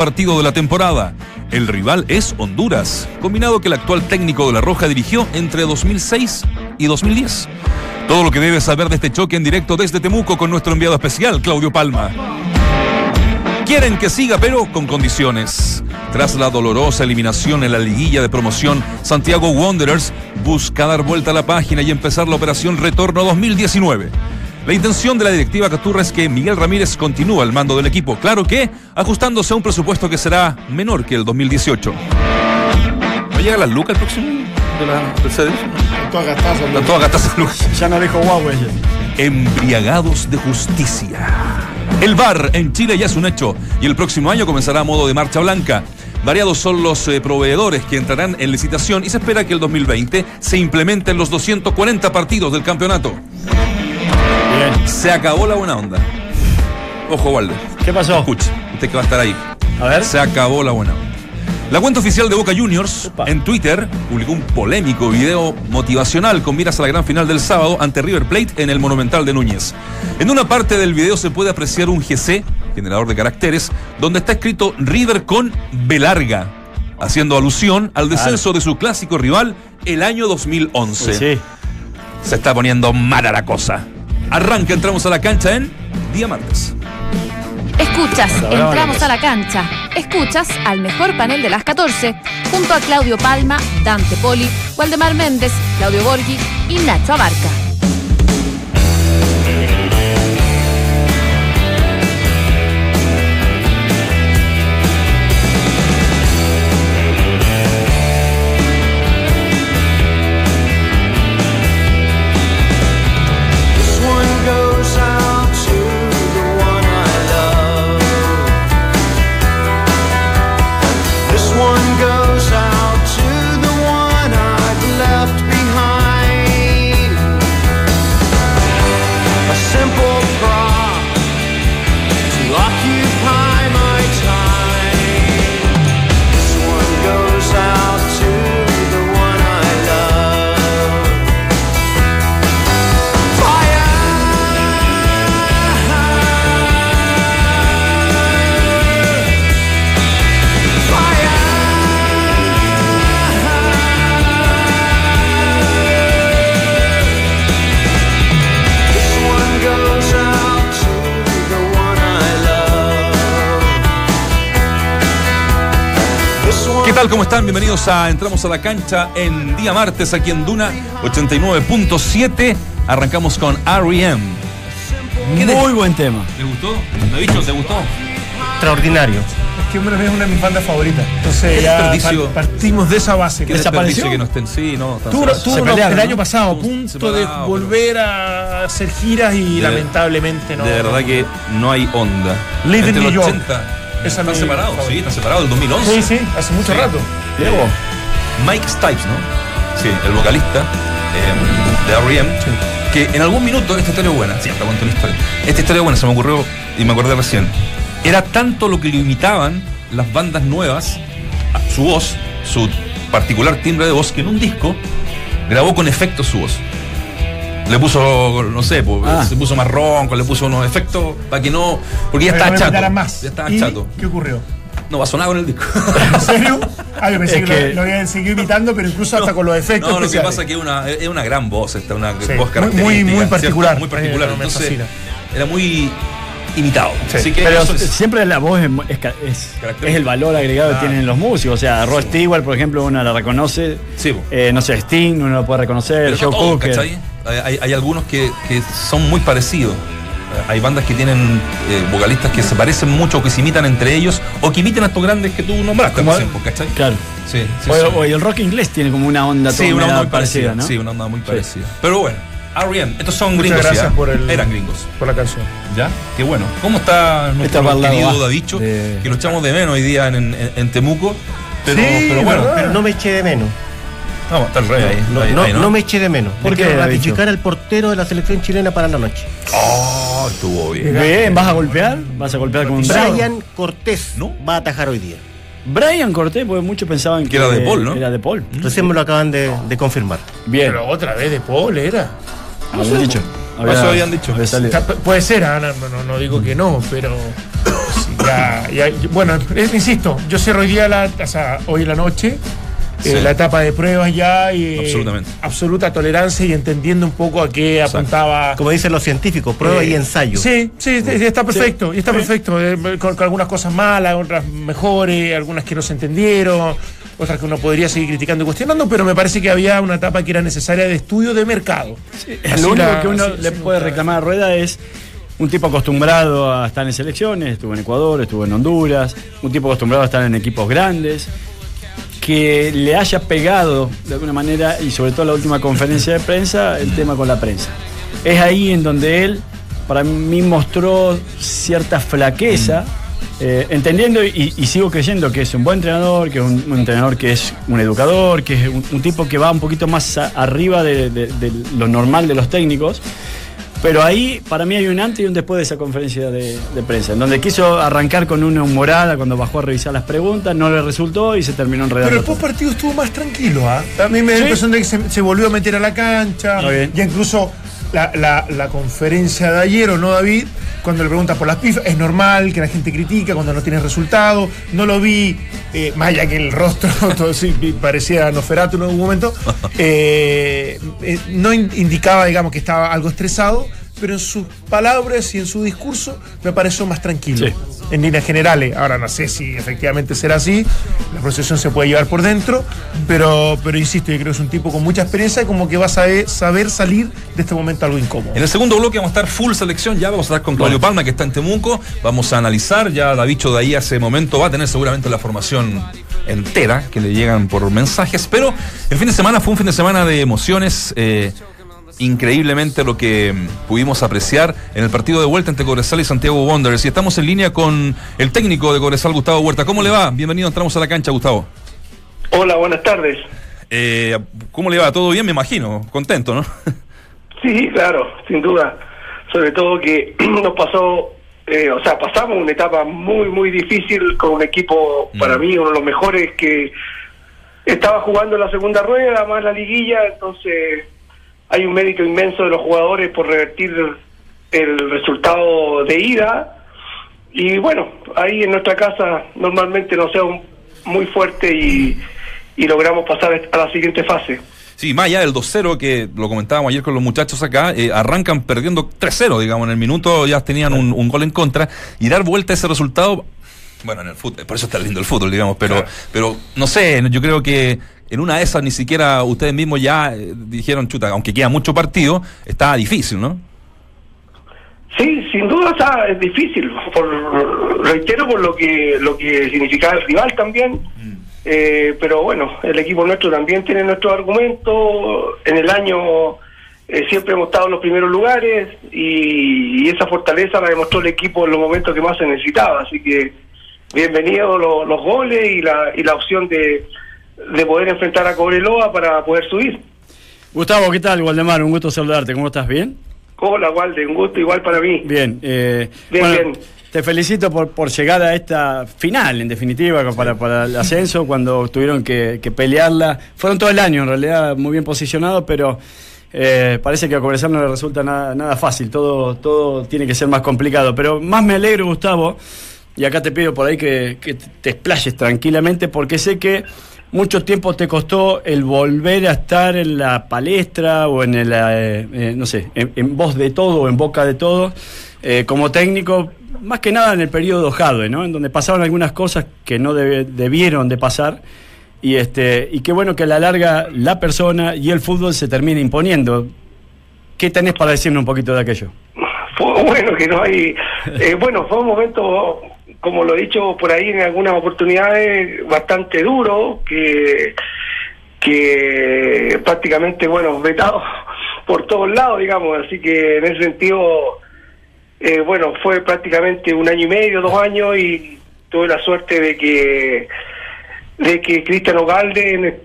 partido de la temporada. El rival es Honduras, combinado que el actual técnico de La Roja dirigió entre 2006 y 2010. Todo lo que debes saber de este choque en directo desde Temuco con nuestro enviado especial, Claudio Palma. Quieren que siga, pero con condiciones. Tras la dolorosa eliminación en la liguilla de promoción, Santiago Wanderers busca dar vuelta a la página y empezar la operación Retorno 2019. La intención de la directiva Caturra es que Miguel Ramírez continúe al mando del equipo, claro que ajustándose a un presupuesto que será menor que el 2018. ¿No llega la lucas el próximo de la tercera división? Todas gastadas. Están todas gastadas lucas. Ya no dijo Huawei. Embriagados de justicia. El VAR en Chile ya es un hecho y el próximo año comenzará a modo de marcha blanca. Variados son los eh, proveedores que entrarán en licitación y se espera que el 2020 se implementen los 240 partidos del campeonato. Bien. Se acabó la buena onda. Ojo, Walder. ¿Qué pasó? Escuche, usted que va a estar ahí. A ver. Se acabó la buena onda. La cuenta oficial de Boca Juniors Opa. en Twitter publicó un polémico video motivacional con miras a la gran final del sábado ante River Plate en el Monumental de Núñez. En una parte del video se puede apreciar un GC, generador de caracteres, donde está escrito River con B larga, haciendo alusión al descenso de su clásico rival el año 2011. Sí. Se está poniendo mala la cosa. Arranca, entramos a la cancha en día martes. Escuchas, Hola, hola, entramos hola. a la cancha. Escuchas al mejor panel de las 14, junto a Claudio Palma, Dante Poli, Waldemar Méndez, Claudio Borghi y Nacho Abarca. Entramos a la cancha en día martes aquí en Duna 89.7. Arrancamos con R.E.M. ¿Qué de- Muy buen tema. ¿Te gustó? ¿Me ha dicho? ¿Te gustó? extraordinario. Es que hombre es una de mis bandas favoritas. Entonces ya partimos de esa base. ¿Qué ¿Desapareció? desperdicio que no estén? Sí, no. separados. tuvo Se pelearon, el año pasado a punto de separado, volver a hacer giras y De- lamentablemente no. De verdad que no hay onda. Live in New los York. 80. Esa están es mi separados, favorita. sí, están separados del 2011. Sí, sí, hace mucho Sí. rato. Mike Stipes, ¿no? Sí, el vocalista eh, de R.E.M. Que en algún minuto, esta historia es buena, siempre cuento una historia. Esta historia es buena, se me ocurrió y me acordé recién. Era tanto lo que le imitaban las bandas nuevas, su voz, su particular timbre de voz, que en un disco grabó con efectos su voz. Le puso, no sé, pues, Ah. se puso más ronco, le puso unos efectos para que no. Porque ya estaba chato. más. Ya estaba ¿Y chato. ¿Qué ocurrió? No va a sonar con el disco. ¿En serio? Ah, yo pensé Es que, que- Lo, lo habían seguido imitando, pero incluso hasta con los efectos No, lo que especiales. pasa es que es una, es una gran voz, esta, una Sí, voz muy- característica. muy- muy ¿cierto? particular. Muy particular. Eh, me Entonces, era muy imitado. Sí. Así que Pero es- siempre la voz es, es, es- el valor agregado Claro. que tienen los músicos. O sea, Rod Stewart, por ejemplo, uno la reconoce. Sí. Eh, no sé, Sting, uno lo puede reconocer. pero no Joe todos, Cocker. ¿cachai? Hay, hay- hay algunos que, que son muy parecidos. Hay bandas que tienen eh, vocalistas que se parecen mucho o que se imitan entre ellos o que imitan a estos grandes que tú nombraste, Como- po, ¿cachai? Claro. Sí, sí, O, sí. o el rock inglés tiene como una onda Sí, una onda muy parecida, ¿no? Sí, una onda muy parecida. Pero bueno, R.E.M. Estos son Muchas gringos, gracias ¿ya? por el- Eran gringos. Por la canción. ¿Ya? Qué bueno. ¿Cómo está nuestro querido baja Davicho? de- Que lo echamos de menos hoy día en, en- en Temuco. Pero, Sí, pero bueno. ¿verdad? No me eché de menos. No, está el rey ahí. No, ahí, no- ahí, no me eché de menos. ¿Por Hay qué, que Davicho? ratificar al portero de la selección chilena para la noche. Oh, estuvo bien. Bien, ¿vas a golpear? ¿Vas a golpear con Brian Cortés ¿No? va a atajar hoy día. Brian Cortés, porque muchos pensaban que, Que era de Paul, ¿no? Era de Paul. Recién me lo acaban de, de confirmar. Bien. Pero otra vez de Paul era. habían dicho. Eso habían dicho. había O salido. sea, pu- puede ser, ah, no, no, no digo que no, pero. Ya, ya, bueno, insisto, yo cerro hoy día, la, o sea, hoy en la noche, eh, Sí. la etapa de pruebas ya y eh, Absolutamente. absoluta tolerancia y entendiendo un poco a qué apuntaba. Como dicen los científicos, prueba eh, y ensayo. Sí, sí, sí, está perfecto, y está perfecto, eh, con, con algunas cosas malas, otras mejores, algunas que no se entendieron, otras que uno podría seguir criticando y cuestionando, pero me parece que había una etapa que era necesaria de estudio de mercado. Lo único la- que uno así- le puede reclamar a Rueda es un tipo acostumbrado a estar en selecciones, estuvo en Ecuador, estuvo en Honduras, un tipo acostumbrado a estar en equipos grandes, que le haya pegado de alguna manera, y sobre todo la última conferencia de prensa, el tema con la prensa. Es ahí en donde él, para mí, mostró cierta flaqueza. eh, entendiendo y, y sigo creyendo que es un buen entrenador, que es un, un entrenador que es un educador, que es un, un tipo que va un poquito más a- arriba de, de- de lo normal de los técnicos. Pero ahí, para mí, hay un antes y un después de esa conferencia de, de prensa, en donde quiso arrancar con una humorada cuando bajó a revisar las preguntas, no le resultó y se terminó enredando. Pero el post partido estuvo más tranquilo, ¿ah? A mí me da la Sí. impresión de que se, se volvió a meter a la cancha. Ya incluso la, la- la conferencia de ayer, ¿o no, David? Cuando le preguntas por las pifas, es normal que la gente critica cuando no tiene resultado. No lo vi, eh, más allá que el rostro, todo sí, parecía Noferatu en algún momento. eh, eh, no in- indicaba, digamos, que estaba algo estresado, pero en sus palabras y en su discurso me pareció más tranquilo Sí. en líneas generales. Ahora no sé si efectivamente será así, la procesión se puede llevar por dentro, pero, pero insisto, yo creo que es un tipo con mucha experiencia y como que va a saber, saber salir de este momento algo incómodo. En el segundo bloque vamos a estar full selección, ya vamos a estar con Claudio Palma que está en Temuco, vamos a analizar, ya la dicho de ahí hace momento va a tener seguramente la formación entera que le llegan por mensajes, pero el fin de semana fue un fin de semana de emociones, eh, increíblemente lo que mm, pudimos apreciar en el partido de vuelta entre Cobresal y Santiago Wanderers y estamos en línea con el técnico de Cobresal, Gustavo Huerta. ¿Cómo le va? Bienvenido, entramos a la cancha, Gustavo. Hola, buenas tardes. Eh, ¿Cómo le va? ¿Todo bien? Me imagino, contento, ¿no? Sí, claro, sin duda. Sobre todo que nos pasó, eh, o sea, pasamos una etapa muy, muy difícil con un equipo, para Mm. mí, uno de los mejores que estaba jugando la segunda rueda, más la liguilla, entonces hay un mérito inmenso de los jugadores por revertir el resultado de ida. Y bueno, ahí en nuestra casa normalmente no sea un- muy fuerte y, logramos pasar a la siguiente fase. Sí, más allá del 2-0 que lo comentábamos ayer con los muchachos acá, eh, arrancan perdiendo 3-0, digamos, en el minuto ya tenían un, un gol en contra y dar vuelta a ese resultado, bueno, en el fútbol, por eso está lindo el fútbol, digamos, pero, pero no sé, yo creo que en una de esas ni siquiera ustedes mismos ya eh, dijeron, chuta, aunque queda mucho partido, está difícil, ¿no? Sí, sin duda está, es difícil, por, reitero por lo que lo que significaba el rival también, Eh, pero bueno, el equipo nuestro también tiene nuestros argumentos, en el año eh, siempre hemos estado en los primeros lugares y, y esa fortaleza la demostró el equipo en los momentos que más se necesitaba, así que bienvenidos los, los goles y la, y la opción de, de poder enfrentar a Cobreloa para poder subir. Gustavo, ¿qué tal, Waldemar? Un gusto saludarte. ¿Cómo estás? ¿Bien? Hola, Walde, un gusto igual para mí. Bien. eh, Bien, bueno, bien. Te felicito por, por llegar a esta final, en definitiva, para, para el ascenso, cuando tuvieron que, que pelearla. Fueron todo el año, en realidad, muy bien posicionados, pero eh, parece que a Cobresal no le resulta nada, nada fácil. Todo, todo tiene que ser más complicado. Pero más me alegro, Gustavo, y acá te pido por ahí que, te explayes tranquilamente, porque sé que mucho tiempo te costó el volver a estar en la palestra o en el, eh, eh, no sé, en, voz de todo o en boca de todo, eh, como técnico, más que nada en el periodo Jadwe, ¿no? En donde pasaron algunas cosas que no debieron de pasar. Y, este, y qué bueno que a la larga la persona y el fútbol se termine imponiendo. ¿Qué tenés para decirnos un poquito de aquello? Bueno que no hay. bueno, fue un momento, como lo he dicho por ahí en algunas oportunidades, bastante duro, que, que prácticamente, bueno, vetado por todos lados, digamos. Así que en ese sentido, eh, bueno, fue prácticamente un año y medio, dos años, y tuve la suerte de que de que Cristian Ogalde,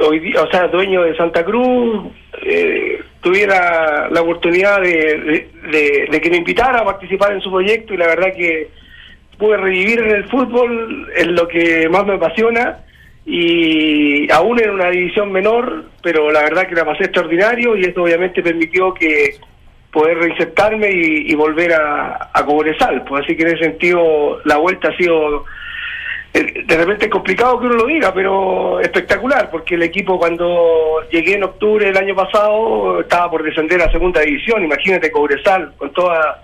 hoy o sea, dueño de Santa Cruz, eh, tuviera la oportunidad de- de que me invitara a participar en su proyecto y la verdad que pude revivir en el fútbol, es lo que más me apasiona y aún en una división menor, pero la verdad que la pasé extraordinario y esto obviamente permitió que, poder reinsertarme y, volver a, a Cobresal. Pues así que en ese sentido la vuelta ha sido eh, de repente es complicado que uno lo diga, pero espectacular, porque el equipo cuando llegué en octubre del año pasado estaba por descender a segunda división, imagínate Cobresal, con toda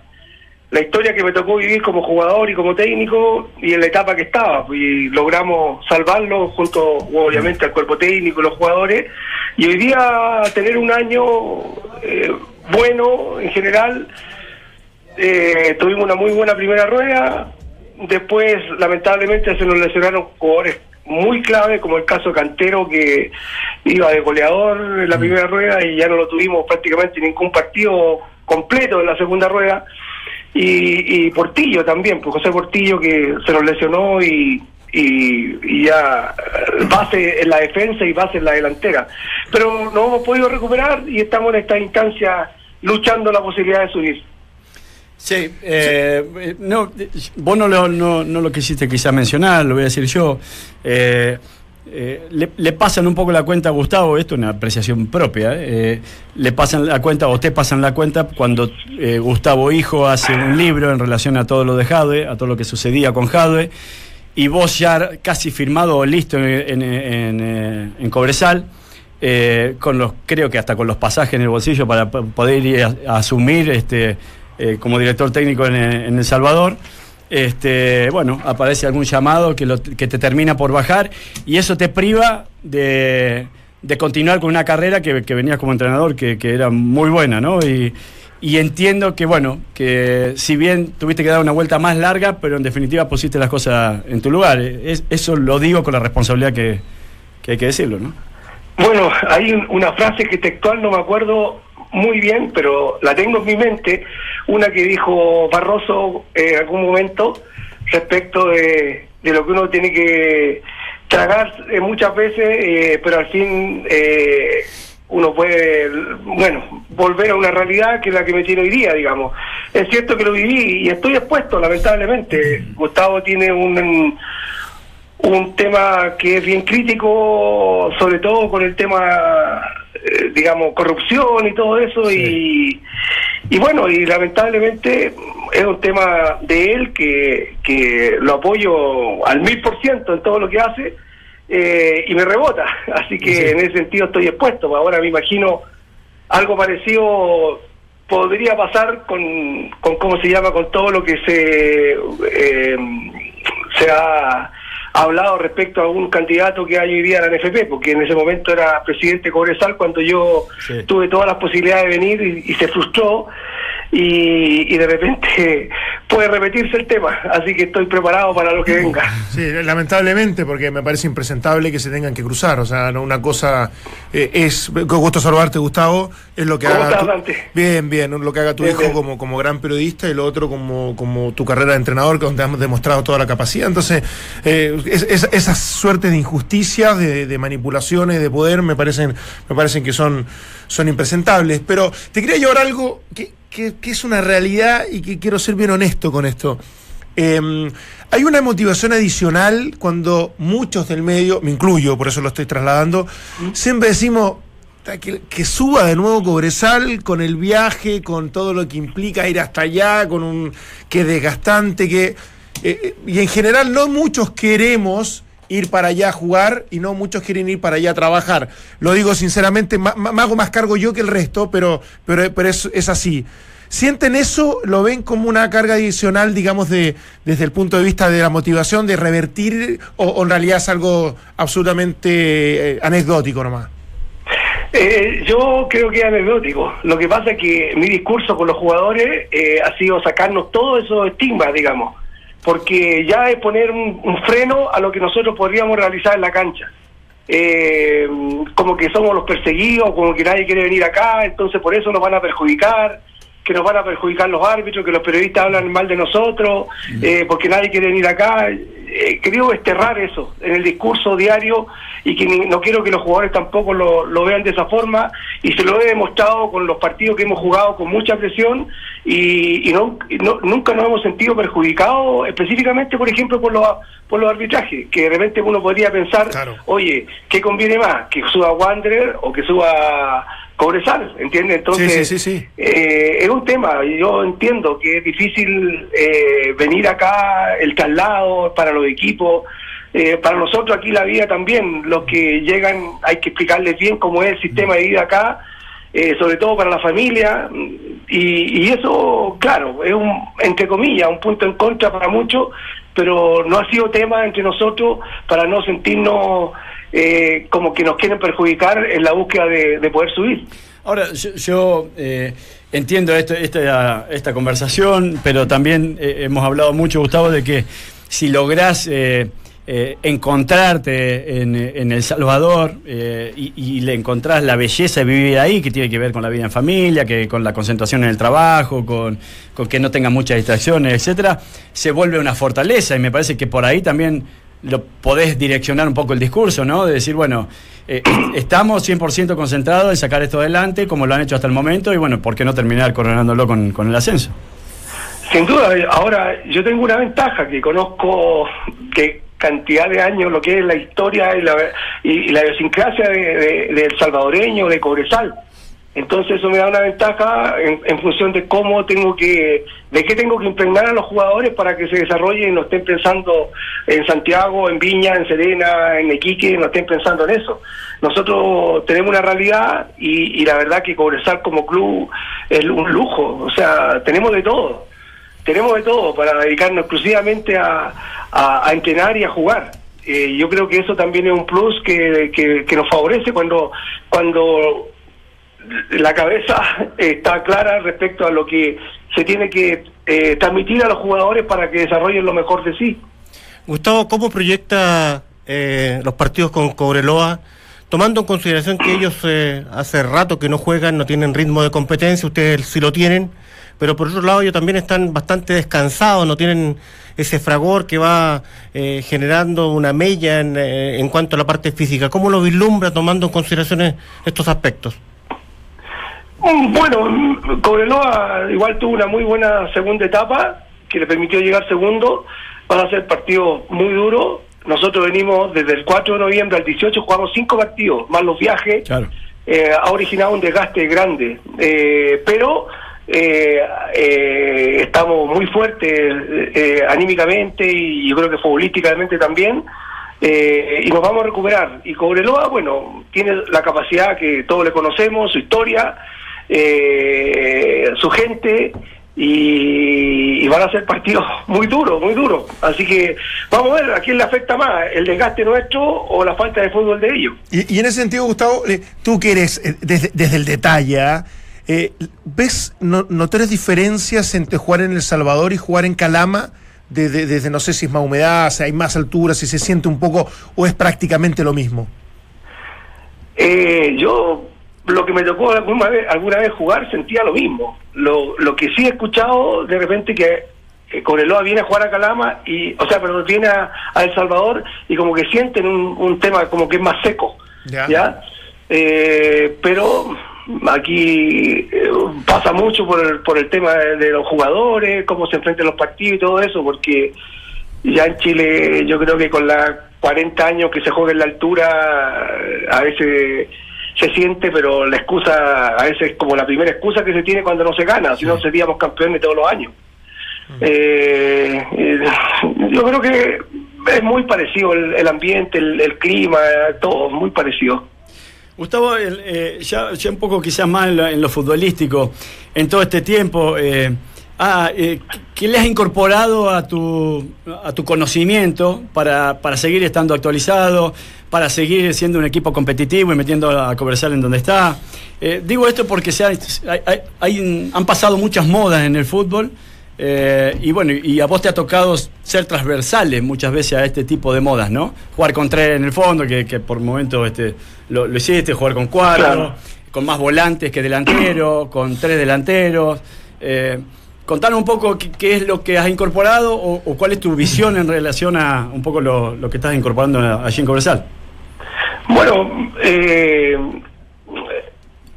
la historia que me tocó vivir como jugador y como técnico y en la etapa que estaba, y logramos salvarlo junto obviamente al cuerpo técnico los jugadores, y hoy día tener un año eh, bueno en general, eh, tuvimos una muy buena primera rueda, después lamentablemente se nos lesionaron jugadores muy clave como el caso Cantero que iba de goleador en la primera rueda y ya no lo tuvimos prácticamente ningún partido completo en la segunda rueda y, y Portillo también, pues José Portillo que se nos lesionó y, y, y ya eh, base en la defensa y base en la delantera. Pero no hemos podido recuperar y estamos en esta instancia luchando la posibilidad de subir. Sí, eh, eh, no, vos no lo, no, no lo quisiste quizá mencionar, lo voy a decir yo. Eh, eh, le, pasan un poco la cuenta a Gustavo, esto es una apreciación propia, eh, le pasan la cuenta, o te pasan la cuenta cuando eh, Gustavo Hijo hace un libro en relación a todo lo de Jadwe, a todo lo que sucedía con Jadwe, y vos ya casi firmado o listo en, eh, Cobresal, eh, con los, creo que hasta con los pasajes en el bolsillo para poder ir a, asumir este, eh, como director técnico en El Salvador. Este, bueno, aparece algún llamado que, lo- que te termina por bajar y eso te priva de, de continuar con una carrera que, que venías como entrenador, que, que era muy buena, ¿no? Y, y entiendo que, bueno, que si bien tuviste que dar una vuelta más larga, pero en definitiva pusiste las cosas en tu lugar. Es- eso lo digo con la responsabilidad que, que hay que decirlo, ¿no? Bueno, hay un- una frase que textual no me acuerdo muy bien, pero la tengo en mi mente, una que dijo Barroso eh, en algún momento respecto de, de lo que uno tiene que tragar eh, muchas veces, eh, pero al fin eh, uno puede, bueno, volver a una realidad que es la que me tiene hoy día, digamos. Es cierto que lo viví y estoy expuesto, lamentablemente. Gustavo tiene un un tema que es bien crítico, sobre todo con el tema, eh, digamos, corrupción y todo eso, y, y bueno, y lamentablemente es un tema de él que, que lo apoyo al mil por ciento en todo lo que hace, eh, y me rebota, así que en ese sentido estoy expuesto, ahora me imagino algo parecido podría pasar con, con cómo se llama, con todo lo que se, eh, se ha hablado respecto a un candidato que hay hoy día a la NFP, porque en ese momento era presidente Cobresal cuando yo Sí. tuve todas las posibilidades de venir y, y se frustró y, y de repente puede repetirse el tema, así que estoy preparado para lo que venga. Sí, lamentablemente, porque me parece impresentable que se tengan que cruzar. O sea, no, una cosa eh, es. Con gusto saludarte, Gustavo. Es lo que ¿Cómo haga. estás, tu- Dante? bien, bien. Lo que haga tu Bien, hijo bien. como, como gran periodista y lo otro como, como tu carrera de entrenador, que donde has demostrado toda la capacidad. Entonces, eh, es- es- esas suertes de injusticias, de, de manipulaciones, de poder, me parecen, me parecen que son, son impresentables. Pero te quería llevar algo que, que- que es una realidad y que quiero ser bien honesto con esto. Eh, hay una motivación adicional cuando muchos del medio, me incluyo, por eso lo estoy trasladando, siempre decimos "Ta, que, que suba de nuevo Cobresal con el viaje, con todo lo que implica ir hasta allá, con un que es desgastante, que eh, eh, y en general no muchos queremos ir para allá a jugar y no muchos quieren ir para allá a trabajar. Lo digo sinceramente, me hago más cargo yo que el resto, pero, pero, pero es, es así. ¿Sienten eso? ¿Lo ven como una carga adicional, digamos, de, desde el punto de vista de la motivación, de revertir, o, o en realidad es algo absolutamente eh, anecdótico nomás? Eh, yo creo que es anecdótico. Lo que pasa es que mi discurso con los jugadores eh, ha sido sacarnos todos esos estigmas, digamos, porque ya es poner un, freno a lo que nosotros podríamos realizar en la cancha. Eh, como que somos los perseguidos, como que nadie quiere venir acá, entonces por eso nos van a perjudicar, que nos van a perjudicar los árbitros, que los periodistas hablan mal de nosotros, eh, porque nadie quiere venir acá. Eh, querido desterrar eso en el discurso diario y que ni- no quiero que los jugadores tampoco lo, lo vean de esa forma y se lo he demostrado con los partidos que hemos jugado con mucha presión y, y no, y no- nunca nos hemos sentido perjudicados específicamente por ejemplo por los por los arbitrajes que de repente uno podría pensar Claro. oye ¿qué conviene más? que suba Wanderer o que suba Cobresal, ¿entiendes? Entonces, Sí, sí, sí, sí. eh, es un tema, yo entiendo que es difícil eh, venir acá, el traslado para los equipos, eh, para nosotros aquí la vida también, los que llegan hay que explicarles bien cómo es el sistema de vida acá, eh, sobre todo para la familia, y, y eso, claro, es un, entre comillas, un punto en contra para muchos, pero no ha sido tema entre nosotros para no sentirnos eh, como que nos quieren perjudicar en la búsqueda de, de poder subir. Ahora, yo, eh, entiendo esta, esta conversación, pero también eh, hemos hablado mucho, Gustavo, de que si lográs encontrarte en, El Salvador y, y le encontrás la belleza de vivir ahí, que tiene que ver con la vida en familia, que con la concentración en el trabajo, con, con que no tenga muchas distracciones, etcétera, se vuelve una fortaleza y me parece que por ahí también lo podés direccionar un poco el discurso, ¿no? De decir, bueno, eh, estamos 100% concentrados en sacar esto adelante, como lo han hecho hasta el momento, y bueno, ¿por qué no terminar coronándolo con, con el ascenso? Sin duda, ahora yo tengo una ventaja que conozco que cantidad de años lo que es la historia y la, y, la idiosincrasia de- del salvadoreño, de Cobresal. Entonces eso me da una ventaja en, en función de cómo tengo que, de qué tengo que impregnar a los jugadores para que se desarrollen y no estén pensando en Santiago, en Viña, en Serena, en Iquique, no estén pensando en eso. Nosotros tenemos una realidad y, la verdad que Cobresal como club es un lujo, o sea, tenemos de todo tenemos de todo para dedicarnos exclusivamente a entrenar y a jugar. Eh, yo creo que eso también es un plus que, que- que nos favorece cuando, cuando la cabeza está clara respecto a lo que se tiene que eh, transmitir a los jugadores para que desarrollen lo mejor de sí. Gustavo, ¿cómo proyecta eh, los partidos con Cobreloa? Tomando en consideración que ellos eh, hace rato que no juegan, no tienen ritmo de competencia, ustedes sí lo tienen, pero por otro lado ellos también están bastante descansados, no tienen ese fragor que va eh, generando una mella en, eh, en cuanto a la parte física. ¿Cómo lo vislumbra tomando en consideración estos aspectos? Mm, Bueno, Cobreloa igual tuvo una muy buena segunda etapa que le permitió llegar segundo. Van a ser partidos muy duros. Nosotros venimos desde el 4 de noviembre al 18, jugamos cinco partidos, más los viajes. Claro. Eh, ha originado un desgaste grande. Eh, pero eh, eh, estamos muy fuertes eh, anímicamente y yo creo que futbolísticamente también. Eh, y nos vamos a recuperar. Y Cobreloa, bueno, tiene la capacidad que todos le conocemos, su historia, eh, su gente, y, y van a ser partidos muy duros, muy duros. Así que vamos a ver a quién le afecta más, el desgaste nuestro o la falta de fútbol de ellos. Y, y en ese sentido, Gustavo, eh, tú que eres eh, desde, desde el detalle, ¿ah? eh, ¿ves no, notorias diferencias entre jugar en El Salvador y jugar en Calama? Desde, desde no sé si es más humedad, si hay más altura, si se siente un poco o es prácticamente lo mismo. Eh, yo lo que me tocó alguna vez, alguna vez jugar sentía lo mismo. Lo, lo que sí he escuchado de repente que eh, Cobreloa viene a jugar a Calama y, o sea, pero viene a, a El Salvador y como que sienten un, un tema como que es más seco, Ya. ¿ya? Eh, pero aquí eh, pasa mucho por el, por el tema de, de los jugadores, cómo se enfrentan los partidos y todo eso, porque ya en Chile yo creo que con las 40 años que se juega en la altura a veces se siente pero la excusa a veces es como la primera excusa que se tiene cuando no se gana si no seríamos campeones todos los años. Eh, eh, yo creo que es muy parecido el, el ambiente el, el clima todo muy parecido. Gustavo, el, eh, ya, ya un poco quizás más en lo, en lo futbolístico, en todo este tiempo, eh, ah, eh, ¿qué le has incorporado a tu, a tu conocimiento para, para seguir estando actualizado, para seguir siendo un equipo competitivo y metiendo a Cobresal en donde está? Eh, digo esto porque se ha- hay- hay- han pasado muchas modas en el fútbol. eh, y bueno, y a vos te ha tocado ser transversales muchas veces a este tipo de modas, ¿no? Jugar con tres en el fondo, que, que por momentos este, lo, lo hiciste, jugar con cuatro, Claro. con más volantes que delanteros, con tres delanteros. Eh, contanos un poco qué, qué es lo que has incorporado o, o cuál es tu visión en relación a un poco lo, lo que estás incorporando allí en Cobresal. Bueno, eh,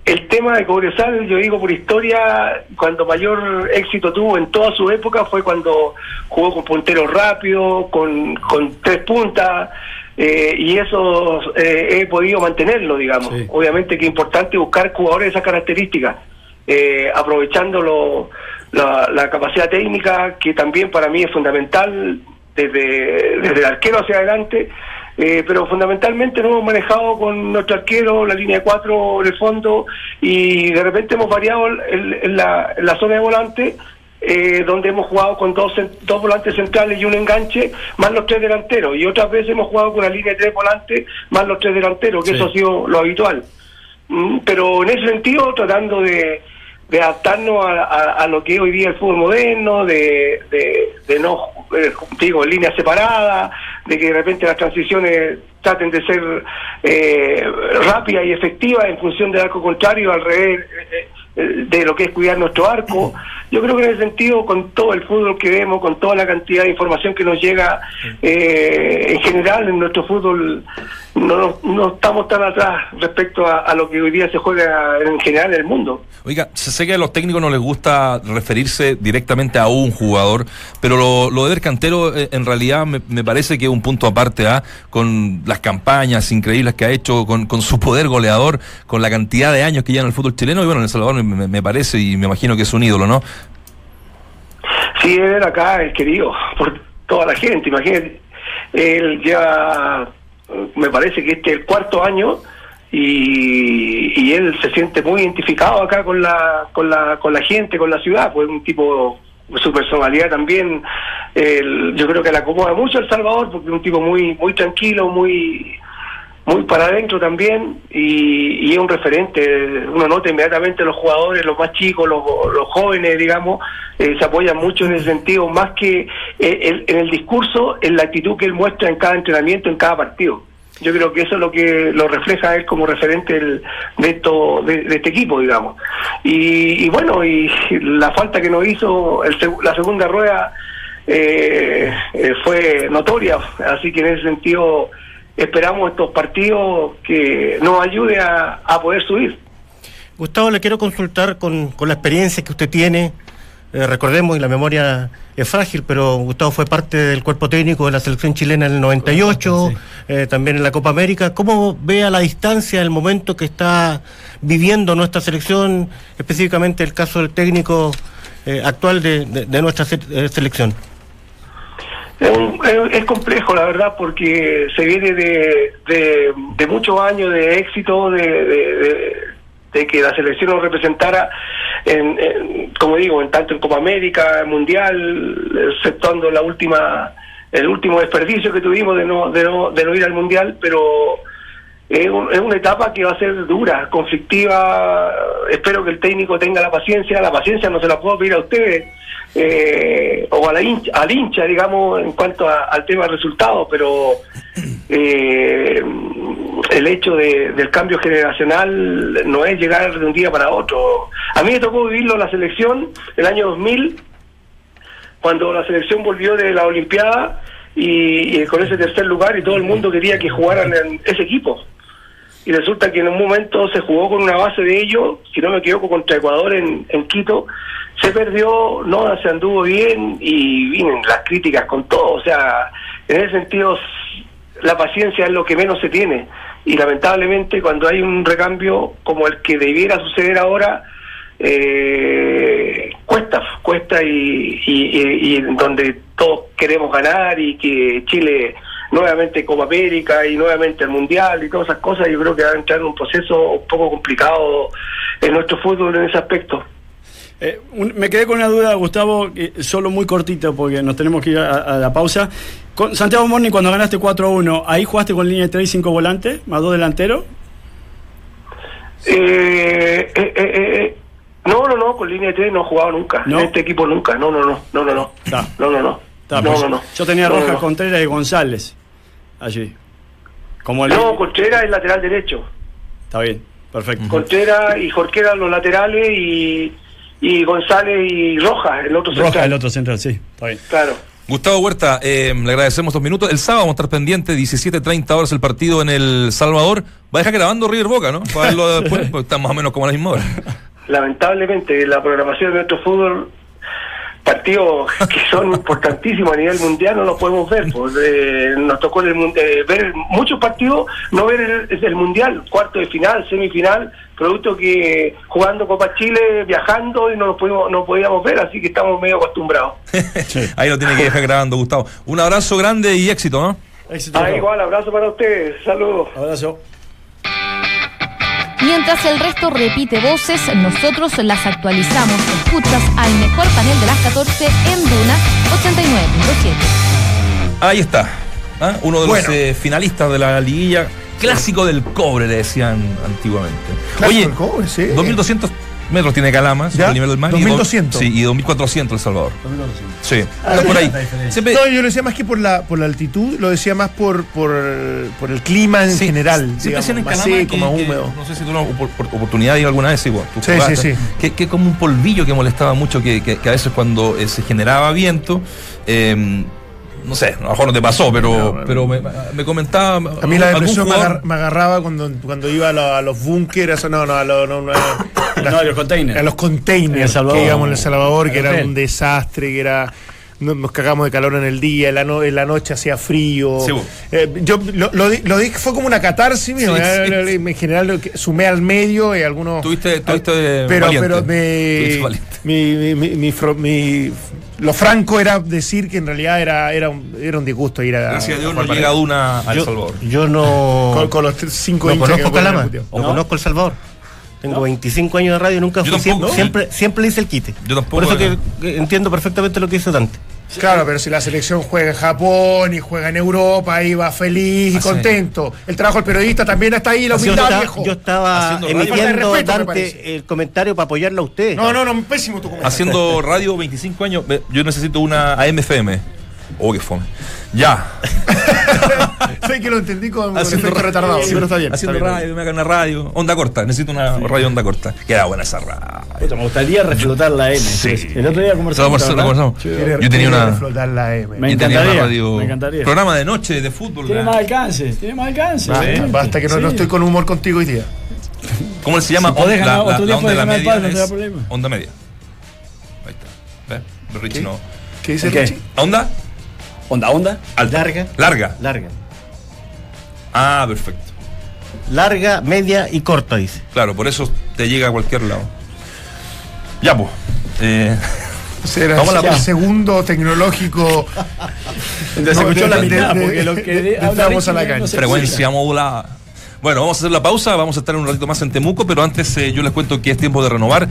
el tema de Cobresal, yo digo por historia, cuando mayor éxito tuvo en toda su época fue cuando jugó con punteros rápidos, con, con tres puntas, eh, y eso eh, he podido mantenerlo, digamos. Sí. Obviamente que es importante buscar jugadores de esas características, eh, aprovechando lo- la, la capacidad técnica, que también para mí es fundamental desde, desde el arquero hacia adelante, eh, pero fundamentalmente nos hemos manejado con nuestro arquero, la línea de cuatro en el fondo, y de repente hemos variado el- en, la, la zona de volante, eh, donde hemos jugado con dos, dos volantes centrales y un enganche, más los tres delanteros, y otras veces hemos jugado con una línea de tres volantes, más los tres delanteros, que Sí. eso ha sido lo habitual. Mm, Pero en ese sentido, tratando de, de adaptarnos a, lo que hoy día el fútbol moderno, de, de, de no, eh, digo, líneas separadas, de que de repente las transiciones traten de ser eh, rápidas y efectivas en función del arco contrario, al revés eh, eh, de lo que es cuidar nuestro arco. Yo creo que en ese sentido, con todo el fútbol que vemos, con toda la cantidad de información que nos llega eh, en general en nuestro fútbol, no, no estamos tan atrás respecto a, a lo que hoy día se juega en general en el mundo. Oiga, se- sé que a los técnicos no les gusta referirse directamente a un jugador, pero lo, lo de Eder Cantero eh, en realidad me, me parece que es un punto aparte, ¿ah? con las campañas increíbles que ha hecho, con, con su poder goleador, con la cantidad de años que lleva en el fútbol chileno, y bueno, en El Salvador me, parece y me imagino que es un ídolo, ¿no? Sí, él acá es querido por toda la gente, imagínate. Él ya, me parece que este es el cuarto año y, y él se siente muy identificado acá con la, con la, con la gente, con la ciudad, pues un tipo, su personalidad también, él- yo creo que le acomoda mucho El Salvador porque es un tipo muy, muy tranquilo, muy muy para adentro también y, y es un referente. Uno nota inmediatamente los jugadores, los más chicos, los, los jóvenes, digamos, eh, se apoyan mucho en ese sentido, más que eh, el- en el discurso, en la actitud que él muestra en cada entrenamiento, en cada partido. Yo creo que eso es lo que lo refleja él como referente de, esto, de, de este equipo, digamos. Y, y bueno, y la falta que nos hizo el la segunda rueda eh, eh, fue notoria, así que en ese sentido esperamos estos partidos que nos ayude a, a poder subir. Gustavo, le quiero consultar con, con la experiencia que usted tiene. Eh, recordemos, y la memoria es frágil, pero Gustavo fue parte del cuerpo técnico de la selección chilena en el 98, eh, también en la Copa América. ¿Cómo ve a la distancia el momento que está viviendo nuestra selección, específicamente el caso del técnico eh, actual de, de- de nuestra se- eh, selección? Es, un- es- complejo, la verdad, porque se viene de, de, muchos años de éxito, de, de- de- de que la selección nos representara, en, en- como digo, en tanto en Copa América, Mundial, exceptuando la última el último desperdicio que tuvimos de no, de no, de no ir al Mundial, pero es, un- es una etapa que va a ser dura, conflictiva. Espero que el técnico tenga la paciencia. La paciencia no se la puedo pedir a ustedes eh, o a la hincha, al hincha, digamos, en cuanto a- al tema de resultados, pero eh, el hecho de- del cambio generacional no es llegar de un día para otro. A mí me tocó vivirlo en la selección el año 2000 cuando la selección volvió de la Olimpiada y, y con ese tercer lugar y todo el mundo quería que jugaran en ese equipo. Y resulta que en un momento se jugó con una base de ellos, si no me equivoco, contra Ecuador en, en Quito, se perdió, no se anduvo bien y vienen las críticas con todo. O sea, en ese sentido, la paciencia es lo que menos se tiene. Y lamentablemente cuando hay un recambio como el que debiera suceder ahora, eh, cuesta, cuesta y, y, donde todos queremos ganar y que Chile nuevamente Copa América y nuevamente el Mundial y todas esas cosas, yo creo que va a entrar en un proceso un poco complicado en nuestro fútbol en ese aspecto. Eh, un- me quedé con una duda, Gustavo, que solo muy cortito porque nos tenemos que ir a, a la pausa. Con Santiago Morni, cuando ganaste 4-1, ¿ahí jugaste con línea de 3 y 5 volantes, más dos delanteros? Eh, eh, eh, eh, no, no, no, con línea de tres no he jugado nunca. ¿No? En este equipo nunca. No, no, no, no, no, no. No, no, no. Pues no, no. Yo tenía No, Rojas no. Contreras y González allí. Como el... No, Contreras es lateral derecho. Está bien, perfecto. Contreras y Jorquera los laterales y, y González y Rojas, el otro Rojas, central. el otro central, sí, está bien. Claro. Gustavo Huerta, eh, le agradecemos dos minutos. El sábado vamos a estar pendientes, 17.30 horas el partido en El Salvador. Va a dejar grabando River Boca, ¿no? Para verlo después, porque está más o menos como a la misma hora. Lamentablemente, la programación de nuestro fútbol, partidos que son importantísimos a nivel mundial, no los podemos ver. Pues, eh, nos tocó el eh, ver muchos partidos, no ver el, el mundial, cuarto de final, semifinal, producto que jugando Copa Chile, viajando y no los pudimos, no podíamos ver, así que estamos medio acostumbrados. Ahí lo tiene que dejar grabando, Gustavo. Un abrazo grande y éxito, ¿no? Éxito. Ah, igual, abrazo para ustedes, saludos. Abrazo. Mientras el resto repite voces, nosotros las actualizamos. Escuchas al mejor panel de las 14 en Duna 89.7. Ahí está. ¿ah? Uno de Bueno. los eh, finalistas de la liguilla. Clásico del cobre, le decían antiguamente. Clásico Oye, del cobre, sí. 2200 metros tiene Calama, Ya, sobre el nivel del mar. y do- 2200. Sí, y 2400 El Salvador. Sí, anda por ahí. Siempre- No, yo lo decía más que por la, por la altitud, lo decía más por, por, por el clima en Sí, general. Siempre digamos, en más Calama seco, que- más que- húmedo. no sé si opor- oportunidad y alguna vez, sí, tú Sí, jugaste, sí, sí. Que, que como un polvillo que molestaba mucho, que, que- a veces cuando eh, se generaba viento, eh, no sé, a lo mejor no te pasó, pero, No, pero me, me comentaba. A mí la depresión me, jugador- me agarraba cuando, cuando iba a, lo- a los búnkeres, no, no, a, lo- no, no, No, a los containers. a los containers, En El Salvador. que digamos en El Salvador, que Al era un desastre, que era no- nos cagamos de calor en el día, en la, no- en la noche hacía frío. Sí, vos. Eh, yo lo, lo, di- lo dije, fue como una catarsis, mío, Sí, eh, sí. en general lo que- sumé al medio y algunos... Tuviste- tuviste pero, valiente. pero me, mi, mi, mi- mi fro- mi- lo franco era decir que en realidad era, era, un, era un disgusto ir a... Gracias a Dios a no llega Duna a El Yo, Salvador. yo no, con, con los tres- cinco no conozco Calama, no conozco El Salvador. Tengo 25 años de radio, nunca Yo fui, tampoco. siempre, siempre, siempre le hice el quite. Yo tampoco, Por eso que, que entiendo perfectamente lo que dice Dante. Claro, pero si la selección juega en Japón y juega en Europa, ahí va feliz y Ah, contento. El trabajo del periodista también está ahí, la Yo, humildad, viejo. yo estaba Haciendo emitiendo, respeto, Dante, el comentario para apoyarlo a usted. No, no, no, pésimo tu comentario. Haciendo radio 25 años, yo necesito una AMFM. Oh, qué fome. Ya. sé que lo entendí con, Haciendo retardado, Sí, pero está bien. Haciendo está bien. radio, me hagan una radio. Onda corta, necesito una radio onda corta. Queda buena esa radio. Puta, me gustaría reflotar la M. Sí. El otro día conversamos. Yo tenía una- reflotar la M. Me Yo tenía encantaría, una radio- me encantaría. Programa de noche de fútbol. Tiene más alcance, tiene más alcance. Basta, Sí. basta que no, no estoy con humor contigo hoy día. ¿Cómo se llama? Si podés Onda- ganar, otro día onda de la ganar el media palo, no te da es problema. Onda media. Ahí está. ¿Ves? Richie ¿Qué? no. ¿Qué dice Ok. Richie? ¿Onda? Onda, onda. Alta. Larga. Larga. Larga. Ah, perfecto. Larga, media y corta, dice. Claro, por eso te llega a cualquier lado. Ya, pues. Eh, Será Vamos a la el segundo tecnológico. Entonces No, escuchó de- la mitad, de- porque lo que de- a la no se frecuencia modulada. Bueno, vamos a hacer la pausa, vamos a estar un ratito más en Temuco, pero antes eh, yo les cuento que es tiempo de renovar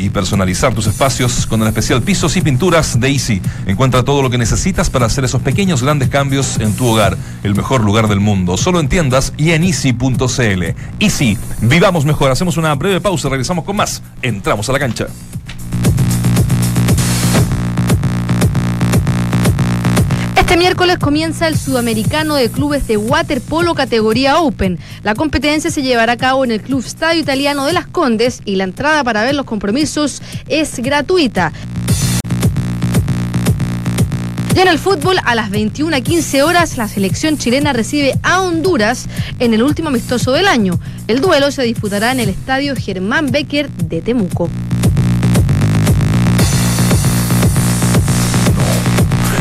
y personalizar tus espacios con el especial Pisos y Pinturas de Easy. Encuentra todo lo que necesitas para hacer esos pequeños grandes cambios en tu hogar, el mejor lugar del mundo. Solo en tiendas y en easy.cl. Easy, vivamos mejor. Hacemos una breve pausa, regresamos con más. Entramos a la cancha. Este miércoles comienza el Sudamericano de Clubes de Waterpolo categoría Open. La competencia se llevará a cabo en el Club Estadio Italiano de Las Condes y la entrada para ver los compromisos es gratuita. Y en el fútbol, a las 21.15 horas, la selección chilena recibe a Honduras en el último amistoso del año. El duelo se disputará en el estadio Germán Becker de Temuco.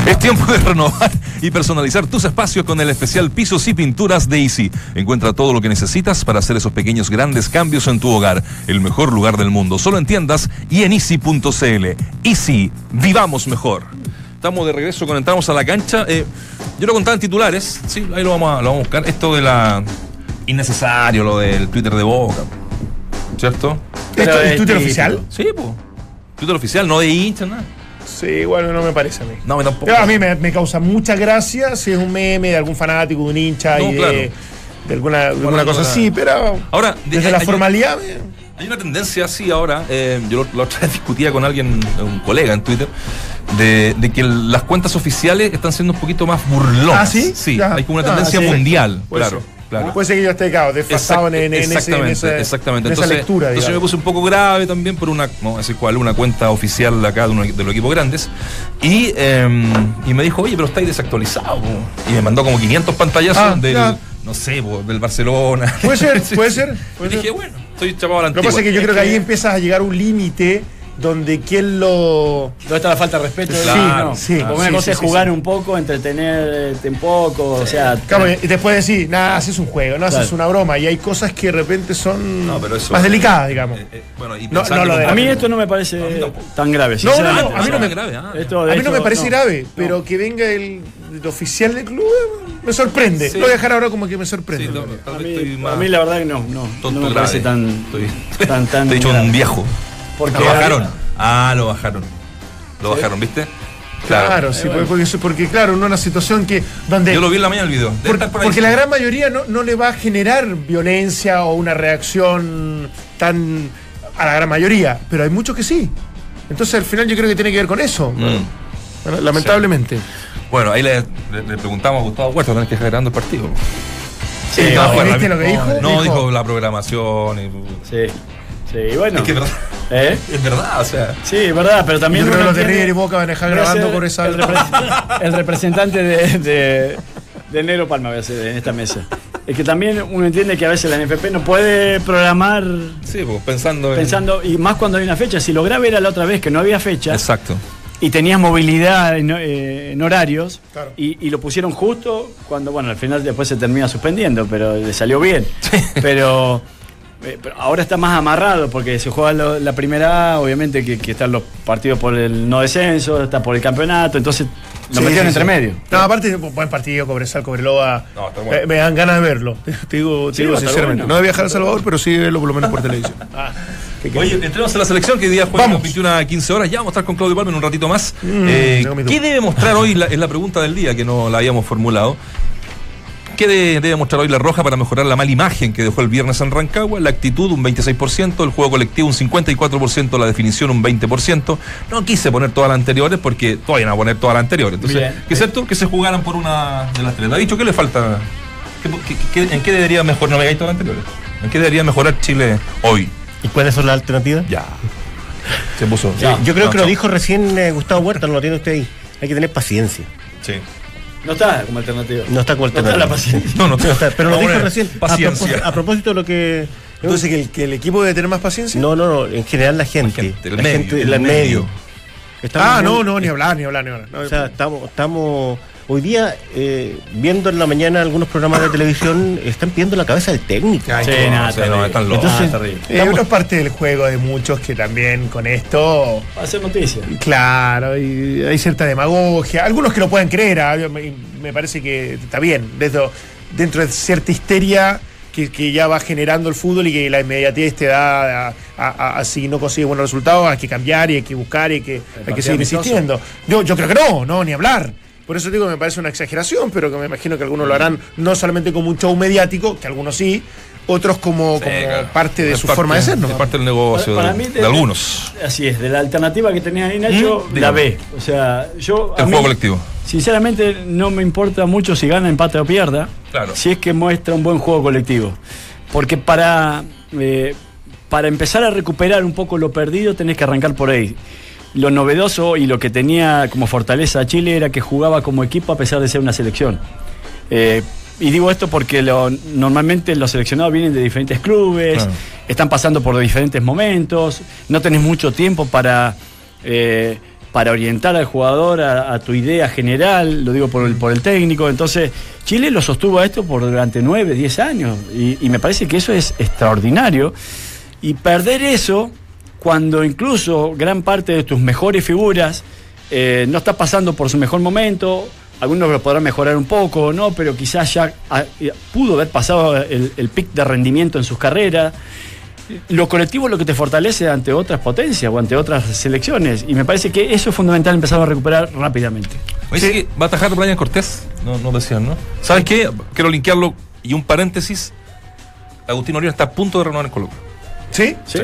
Es tiempo de renovar y personalizar tus espacios con el especial Pisos y Pinturas de Easy. Encuentra todo lo que necesitas para hacer esos pequeños grandes cambios en tu hogar. El mejor lugar del mundo. Solo en tiendas y en easy.cl. Easy, vivamos mejor. Estamos de regreso cuando entramos a la cancha. Eh, yo lo contaba en titulares. Sí, ahí lo vamos, a, lo vamos a buscar. Esto de la. Innecesario, lo del Twitter de Boca. ¿Cierto? ¿Esto es Twitter oficial? Sí, pues. Twitter oficial, no de hincha, nada. Sí, bueno, no me parece a mí. No, me tampoco. Pero a mí me, me causa mucha gracia si es un meme de algún fanático, de un hincha No, y de, claro. de alguna, de alguna cosa así, pero Ahora, de- desde la hay- formalidad. me- Hay una tendencia así ahora, eh, yo la otra vez discutía con alguien, un colega en Twitter, de, de que las cuentas oficiales están siendo un poquito más burlonas. ¿Ah, sí? Sí, Ya. hay como una Ah, tendencia sí. mundial, claro. Claro. Puede ser que yo esté quedado, desfasado en, en, en ese- en exactamente, esa, exactamente. en esa Entonces, lectura. entonces yo me digamos. puse un poco grave también por una, no sé cuál, una cuenta oficial acá de, uno de los equipos grandes. Y, eh, y me dijo, oye, pero estáis desactualizados. po". Y me mandó como 500 pantallazos Ah, del, no sé, del Barcelona. Puede ser, puede ser, Y dije, ser. bueno, estoy chapado a la Lo que pasa es que yo creo que ahí empiezas a llegar a un límite donde quien lo. ¿Dónde está la falta de respeto? Claro, no. sí, Porque una sí, cosa sí, es sí, jugar sí. un poco, entretenerte un poco, o sea... Claro, y después decir, nada, haces un juego, no haces Claro. una broma. Y hay cosas que de repente son No, pero eso- más delicadas, digamos. Eh, eh, bueno, y No, no lo que- de- A mí esto no me parece tan grave. No, no, no, a mí no me- grave. ah. Esto, A mí no me parece grave, pero que venga el, el oficial del club eh, me sorprende. Sí. Lo voy a dejar ahora como que me sorprende. Sí, no, A mí, a la verdad que no, no, no me grave. parece tan... Estoy- tan, tan Te he dicho un viejo. Porque Lo bajaron. Ah, lo bajaron. Lo bajaron, ¿viste? Claro, sí, porque, porque, porque, claro, en una situación que donde Yo lo vi en la mañana el video. Por- estar por porque la gran mayoría no, no le va a generar violencia o una reacción tan a la gran mayoría, pero hay muchos que sí. Entonces al final yo creo que tiene que ver con eso. Mm. Bueno, lamentablemente. Bueno, ahí le, le- le preguntamos a Gustavo Huerta, tenés que dejar grabando el partido. Sí, no, ¿viste lo que dijo? No, Dijo- dijo la programación. Y, Sí, sí, bueno. es que es verdad. ¿Eh? Es verdad, o sea. Sí, es verdad, pero también... Yo creo que uno River y Boca van a dejar grabando por esa. El, repre- el representante de, de, Palma voy a ser en esta mesa. Es que también uno entiende que a veces la NFP no puede programar Sí, pues pensando en. pensando, y más cuando hay una fecha. Si lo grave era la otra vez que no había fecha Exacto. y tenías movilidad en, eh, en horarios Claro. y, y lo pusieron justo cuando, bueno, al final después se termina suspendiendo, pero le salió bien. Pero, eh, pero ahora está más amarrado porque se juega lo- la primera A, obviamente que, que están los partidos por el no descenso, está por el campeonato, entonces lo Sí, metieron sí, entre sí. medio. No, aparte, buen partido, Cobresal, Cobreloa. No, está bueno. me, me dan ganas de verlo. Te digo, te Sí, digo sinceramente. bueno. No de viajar a Salvador, pero sí verlo por lo menos por televisión. ¿Qué querés? Oye, entremos a la selección que hoy día juega Vamos. las 21 a 15 horas. Ya vamos a estar con Claudio Palma en un ratito más. Mm, Eh. ¿Qué debe mostrar hoy? La, es la pregunta del día que no la habíamos formulado. ¿Qué de- debe mostrar hoy la Roja para mejorar la mala imagen que dejó el viernes en Rancagua? La actitud un 26%, el juego colectivo un 54%, la definición un 20%. No quise poner todas las anteriores porque todavía no voy a poner todas las anteriores. Entonces, Bien. ¿qué es esto? Que se jugaran por una de las tres. ¿Le ha dicho qué le falta? ¿Qué- qué- qué- ¿En qué debería mejorar? No me todas las anteriores. ¿En qué debería mejorar Chile hoy? ¿Y cuáles son las alternativas? Ya. Se puso. Yo creo No, que lo dijo recién eh, Gustavo Huerta, no lo tiene usted ahí. Hay que tener paciencia. Sí. No está como alternativa. No está como No está alternativa. la paciencia. No, no, No está, pero lo a dijo recién. A Paciencia. propósito, a propósito de lo que. Entonces, que el, que el equipo debe tener más paciencia. No, no, no. En general la gente. gente, el la medio, gente, el la medio. ah, muy- no, no, ni hablar, ni hablar, ni hablar. No, O sea, estamos, estamos hoy día eh, viendo en la mañana algunos programas de televisión, están pidiendo la cabeza del técnico. Ay, Sí, no, nada, o sea, no, están locos. Entonces, Ah, terrible. Eh, uno es parte del juego de muchos que también con esto, Va a ser noticia. claro, y hay cierta demagogia. Algunos que lo pueden creer, ah, me, me parece que está bien, dentro, dentro de cierta histeria que, que ya va generando el fútbol y que la inmediatez te da a, a- a- a si no consigues buenos resultados, hay que cambiar y hay que buscar y hay que, hay que seguir amistoso. insistiendo. Yo, yo creo que no, no, ni hablar. Por eso digo que me parece una exageración, pero que me imagino que algunos lo harán no solamente como un show mediático, que algunos sí, otros como, como claro. parte de Es su parte- forma de ser, ¿no? Es parte del negocio Para- para de, mí, de de- algunos. Así es, de la alternativa que tenía ahí Nacho, Mm, la. B. O sea, yo. a El mí, juego colectivo. Sinceramente, no me importa mucho si gana, empate o pierda. Claro. Si es que muestra un buen juego colectivo. Porque para, eh, para empezar a recuperar un poco lo perdido, tenés que arrancar por ahí. Lo novedoso y lo que tenía como fortaleza Chile era que jugaba como equipo a pesar de ser una selección. Eh, y digo esto porque lo- normalmente los seleccionados vienen de diferentes clubes, Claro. están pasando por diferentes momentos, no tenés mucho tiempo para, eh, para orientar al jugador a, a tu idea general, lo digo por el, por el técnico. Entonces, Chile lo sostuvo a esto por durante 9, 10 años y, y me parece que eso es extraordinario. Y perder eso cuando incluso gran parte de tus mejores figuras eh, no está pasando por su mejor momento, algunos lo podrán mejorar un poco, ¿no? Pero quizás ya ah, pudo haber pasado el, el pic de rendimiento en sus carreras. Lo colectivo es lo que te fortalece ante otras potencias o ante otras selecciones. Y me parece que eso es fundamental empezar a recuperar rápidamente. Oye, que va a atajar Brian Cortés. No, no decían, ¿no? ¿Sabes qué? Quiero linkearlo y un paréntesis. Agustín Orión está a punto de renovar en Colo. ¿Sí? ¿Sí?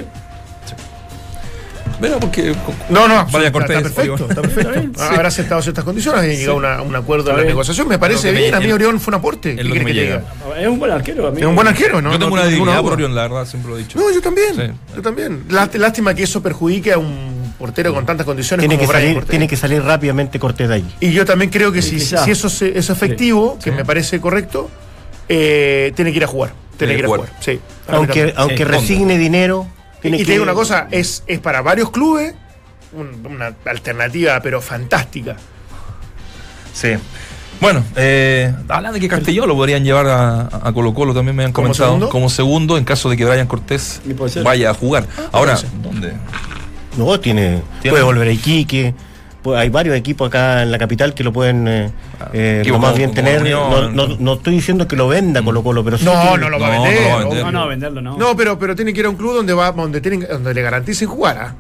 Bueno, porque. No, no, Vaya está, está perfecto, está perfecto. Habrá aceptado ciertas condiciones y llegado a una- un acuerdo en la negociación. Me parece que me- bien. A mí Orión fue un aporte. es ¿Qué lo que me que llega. Es un buen arquero, amigo. Es un buen arquero, ¿no? yo tengo no una divinidad por. Orión, la verdad, siempre lo he dicho. No, yo también. Sí. Yo también. Lá- Lástima que eso perjudique a un portero con tantas condiciones Tiene que, como Brian salir, Cortés. tiene que salir rápidamente Cortés de allí. Y yo también creo que Sí, si, si eso se- es efectivo, que Sí. me parece correcto, eh, tiene que ir a jugar. Tiene que ir a jugar. Sí. Aunque, aunque Sí, resigne dinero, tiene y que te digo una cosa, es, es para varios clubes un- una alternativa, pero fantástica. Sí. Bueno, eh, hablan de que Castelló lo podrían llevar a, a Colo Colo, también me han ¿Como comentado. segundo? Como segundo, en caso de que Brian Cortés vaya a jugar. Ahora, puede ser. ¿dónde? No, tiene, Tiene- puede volver a Iquique. Puede- hay varios equipos acá en la capital que lo pueden eh, eh, Equipos lo más bien como tener. Unión. No, no- no estoy diciendo que lo venda Colo Colo, pero sí No, que- no lo va No, a no vender. lo va a obvio. vender. No, no, venderlo no. No, pero, pero tiene que ir a un club donde va, donde, tienen, donde le garanticen jugar. ¿ah?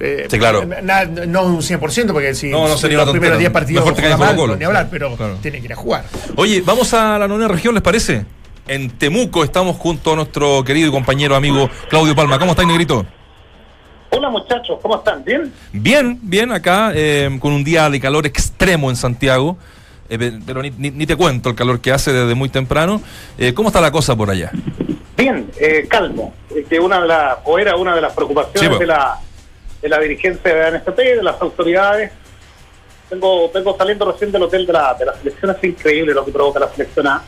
Eh, Sí, claro. na- no un 100%, porque si No, no si sería los primeros tontera. 10 partidos Mejor caes mal, Colo-Colo. ni hablar, pero Claro. tiene que ir a jugar. Oye, vamos a la novena región, ¿les parece? En Temuco estamos junto a nuestro querido y compañero amigo Claudio Palma. ¿Cómo está, Negrito? Hola muchachos, ¿cómo están? ¿Bien? Bien, bien, acá, eh, con un día de calor extremo en Santiago. eh, pe- pero ni, ni- ni te cuento el calor que hace desde muy temprano. Eh, ¿Cómo está la cosa por allá? Bien, eh, calmo. Que una de las, o era una de las preocupaciones Sí, pues. de la de la dirigencia de la NFP, de las autoridades. Vengo, vengo saliendo recién del hotel de la, de la selección, es increíble lo que provoca la selección A.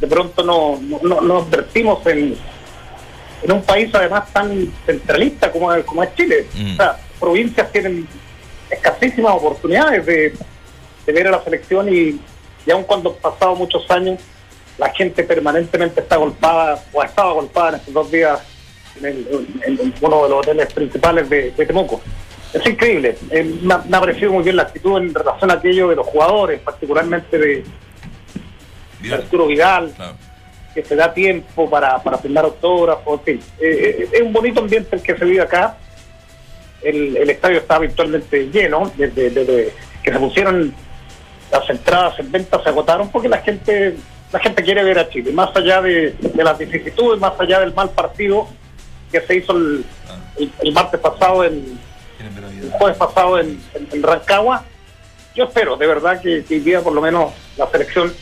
De pronto no, no, no- nos advertimos en, en un país además tan centralista como, como es Chile. Mm. O sea, provincias tienen escasísimas oportunidades de, de ver a la selección y, y aun cuando han pasado muchos años, la gente permanentemente está golpada o ha estado golpada en estos dos días en, el- en- uno de los hoteles principales de, de Temuco. Es increíble. Eh, me, ha- parecido muy bien la actitud en relación a aquello de los jugadores, particularmente de Arturo Vidal, Claro. Que se da tiempo para, para firmar autógrafos, en fin. Eh, eh, es un bonito ambiente el que se vive acá. El, el estadio está virtualmente lleno, desde, desde que se pusieron las entradas en venta se agotaron porque la gente la gente quiere ver a Chile, más allá de, de las vicisitudes, más allá del mal partido que se hizo el, el- el martes pasado, en, el jueves pasado en, en- en Rancagua. Yo espero, de verdad, que, que día por lo menos la selección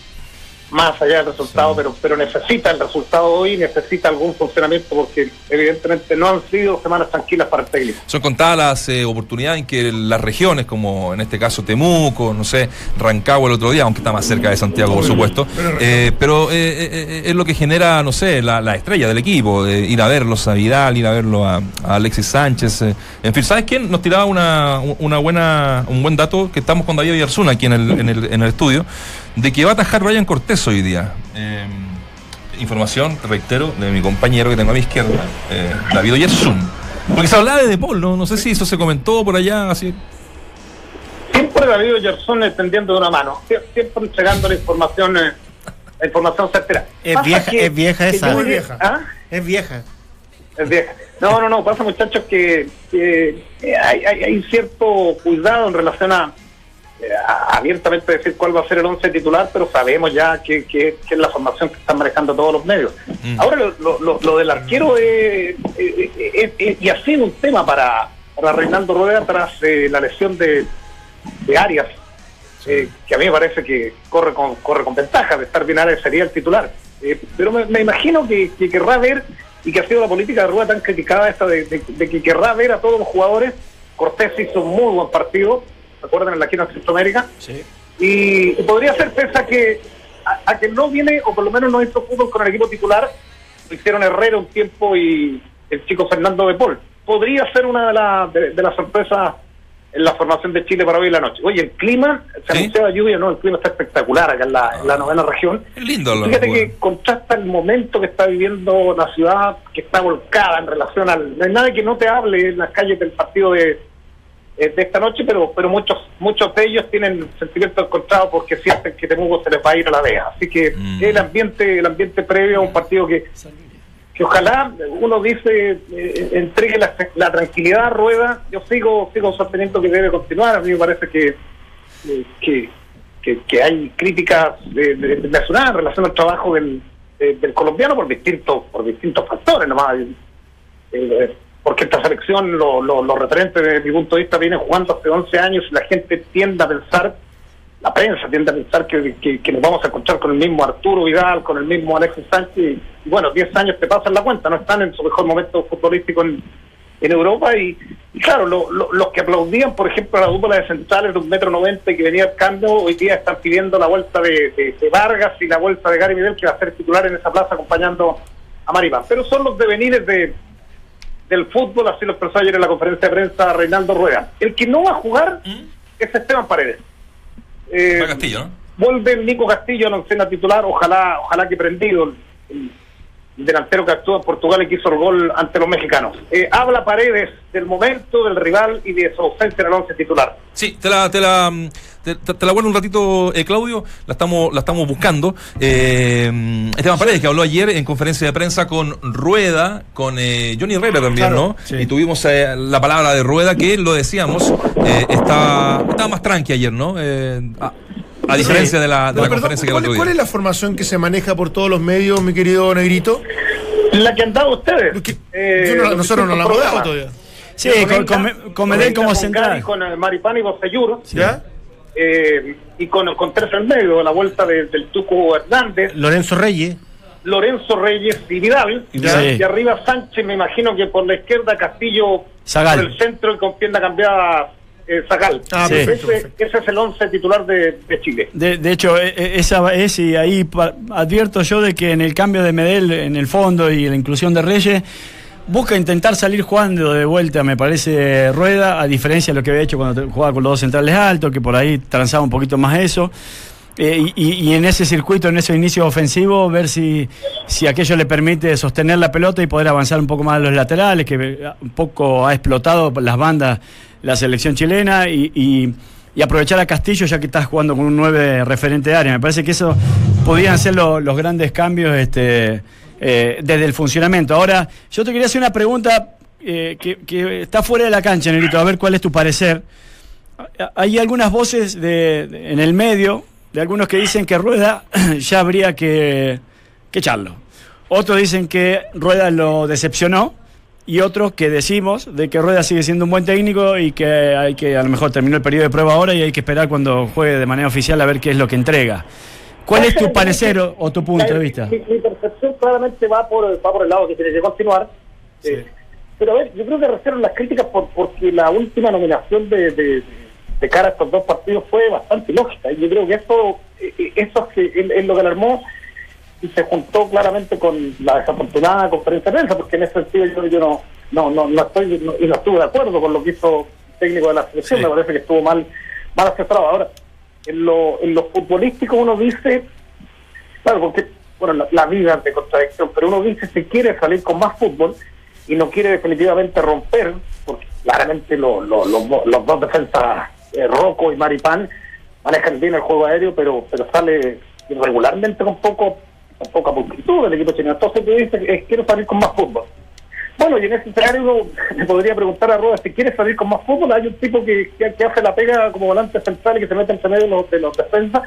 más allá del resultado, pero pero necesita el resultado hoy, necesita algún funcionamiento porque evidentemente no han sido semanas tranquilas para el técnico. Son contadas las eh, oportunidades en que las regiones, como en este caso Temuco, no sé, Rancagua el otro día, aunque está más cerca de Santiago, por supuesto, eh, pero eh, eh, eh, es lo que genera, no sé, la, la estrella del equipo, ir a verlos a Vidal, ir a verlo a, a Alexis Sánchez, eh, en fin, ¿sabes quién? Nos tiraba una, una buena, un buen dato, que estamos con David Villarzuna aquí en el, en el, en el estudio, de que va a atajar Brian Cortés hoy día. Eh, información, reitero, de mi compañero que tengo a mi izquierda, eh, David Oyarzún. Porque se hablaba de De Paul, ¿no? No sé si eso se comentó por allá, así. siempre David Gerson extendiendo una mano, sie- siempre entregando la información, eh, la información certera. Es Pasa vieja- es vieja esa. yo llegué- vieja. ¿Ah? Es vieja. Es vieja. No, no, no, pasa muchachos que, que, hay, hay, hay cierto cuidado en relación a abiertamente decir cuál va a ser el once titular, pero sabemos ya que, que- que es la formación que están manejando todos los medios. Mm. Ahora lo, lo- lo- del arquero es, es- es- es- y ha sido un tema para, para Reinaldo Rueda tras eh, la lesión de, de Arias, eh, que a mí me parece que corre con, corre con ventaja de estar bien Arias sería el titular. Eh, pero me, me imagino que, que querrá ver, y que ha sido la política de Rueda tan criticada esta de, de- de que querrá ver a todos los jugadores. Cortés hizo un muy buen partido, ¿se acuerdan en la Quina Centroamérica? Sí. y, y podría ser pese a que a, a que no viene o por lo menos no hizo fútbol con el equipo titular lo hicieron Herrera un tiempo y el chico Fernando de Paul podría ser una de, las de, de las sorpresas en la formación de Chile para hoy en la noche oye el clima se Sí. anunciaba lluvia no el clima está espectacular acá en la, en la novena región Es lindo lo Fíjate bueno. que contrasta el momento que está viviendo la ciudad, que está volcada en relación al... No hay nadie que no te hable en las calles del partido de, de esta noche, pero pero muchos muchos de ellos tienen sentimientos encontrados porque sienten que Temuco se les va a ir a la vea. Así que Mm. el ambiente el ambiente previo a un partido que, que ojalá uno dice eh, entregue la, la tranquilidad Rueda. Yo sigo sigo sosteniendo que debe continuar. A mí me parece que eh, que, que, que hay críticas de, de, de nacional en relación al trabajo del, de- del colombiano por distintos por distintos factores nomás Eh, porque esta selección, lo- lo- los referentes desde mi punto de vista vienen jugando hace 11 años y la gente tiende a pensar, la prensa tiende a pensar que, que- nos vamos a encontrar con el mismo Arturo Vidal, con el mismo Alexis Sánchez, y, bueno, 10 años te pasan la cuenta, no están en su mejor momento futbolístico en, en Europa y, claro, lo- lo- los que aplaudían, por ejemplo, la dupla de centrales de un metro noventa que venía al cambio, hoy día están pidiendo la vuelta de, de- Vargas y la vuelta de Gary Vidal, que va a ser titular en esa plaza acompañando a Maripán. Pero son los devenires de, del fútbol, así lo expresó ayer en la conferencia de prensa Reinaldo Rueda. El que no va a jugar es Esteban Paredes. Eh, Castillo, ¿no? vuelve Nico Castillo a la oncena titular, ojalá, ojalá que prendido el, el delantero que actúa en Portugal y que hizo el gol ante los mexicanos. Eh, habla Paredes del momento del rival y de su ausencia en el once titular. Sí, te la, te la, mm, te, la guardo un ratito, eh, Claudio. La estamos, la estamos buscando. Eh, Esteban Paredes, que habló ayer en conferencia de prensa con Rueda, con eh, Johnny Herrera también, Claro, ¿no? Y tuvimos eh, la palabra de Rueda, que lo decíamos, eh, está, estaba más tranqui ayer, ¿no? Eh, a, diferencia de la, de No, la perdón, conferencia que el ¿cuál, cuál es la formación que se maneja por todos los medios, mi querido Negrito? La que han dado ustedes. Porque Eh, no- nosotros no la hemos dado todavía. Sí, con, con, con Medel como central. Con Maripán y Bocellur, ¿Ya? eh, y con, con tres en medio, la vuelta de- del Tuco Hernández, Lorenzo Reyes. Lorenzo Reyes y Vidal. Y Vidal. Sí. Y arriba Sánchez, me imagino que por la izquierda Castillo, Zagal. por el centro y con pierna cambiada eh, Zagal. Ah, Sí. ese, es el once titular de, de Chile. De, de hecho, e- e- esa es, y ahí advierto yo de que en el cambio de Medel en el fondo y la inclusión de Reyes, busca intentar salir jugando de vuelta, me parece, Rueda, a diferencia de lo que había hecho cuando jugaba con los dos centrales altos, que por ahí transaba un poquito más eso. Eh, y, y- en ese circuito, en ese inicio ofensivo, ver si, si aquello le permite sostener la pelota y poder avanzar un poco más a los laterales, que eh, un poco ha explotado las bandas la selección chilena y, y- y aprovechar a Castillo ya que estás jugando con un 9 referente de área. Me parece que eso podían ser lo- los grandes cambios este, eh, desde el funcionamiento. Ahora, yo te quería hacer una pregunta eh, que, que está fuera de la cancha, Nerito, a ver cuál es tu parecer. Hay algunas voces de- en el medio, de algunos que dicen que Rueda ya habría que, que echarlo. Otros dicen que Rueda lo decepcionó y otros que decimos de que Rueda sigue siendo un buen técnico y que hay que a lo mejor terminó el periodo de prueba ahora y hay que esperar cuando juegue de manera oficial a ver qué es lo que entrega. ¿Cuál es tu parecer o, o tu punto de vista? Mi, mi percepción claramente va por, va por el lado que tiene que continuar. Eh, pero a ver, yo creo que reservan las críticas por, porque la última nominación de, de, de cara a estos dos partidos fue bastante lógica. Y yo creo que eso, eh, eh, eso es, lo que alarmó y se juntó claramente con la desafortunada conferencia de prensa, porque en ese sentido yo, yo no, no, no, no estoy no- y no estuve de acuerdo con lo que hizo el técnico de la selección, Sí. me parece que estuvo mal, mal asesorado. Ahora, en lo, en lo futbolístico uno dice, claro, porque bueno, la, la vida es de contradicción, pero uno dice si quiere salir con más fútbol y no quiere definitivamente romper, porque claramente lo- lo- los dos defensas, eh, Rocco y Maripán, manejan bien el juego aéreo, pero pero sale irregularmente con poco con poca multitud del equipo chileno. Entonces tú dices, eh, quiero salir con más fútbol. Bueno, y en ese escenario le podría preguntar a Rueda si quiere salir con más fútbol. Hay un tipo que, que, que hace la pega como volante central y que se mete entre medio de los, de los defensas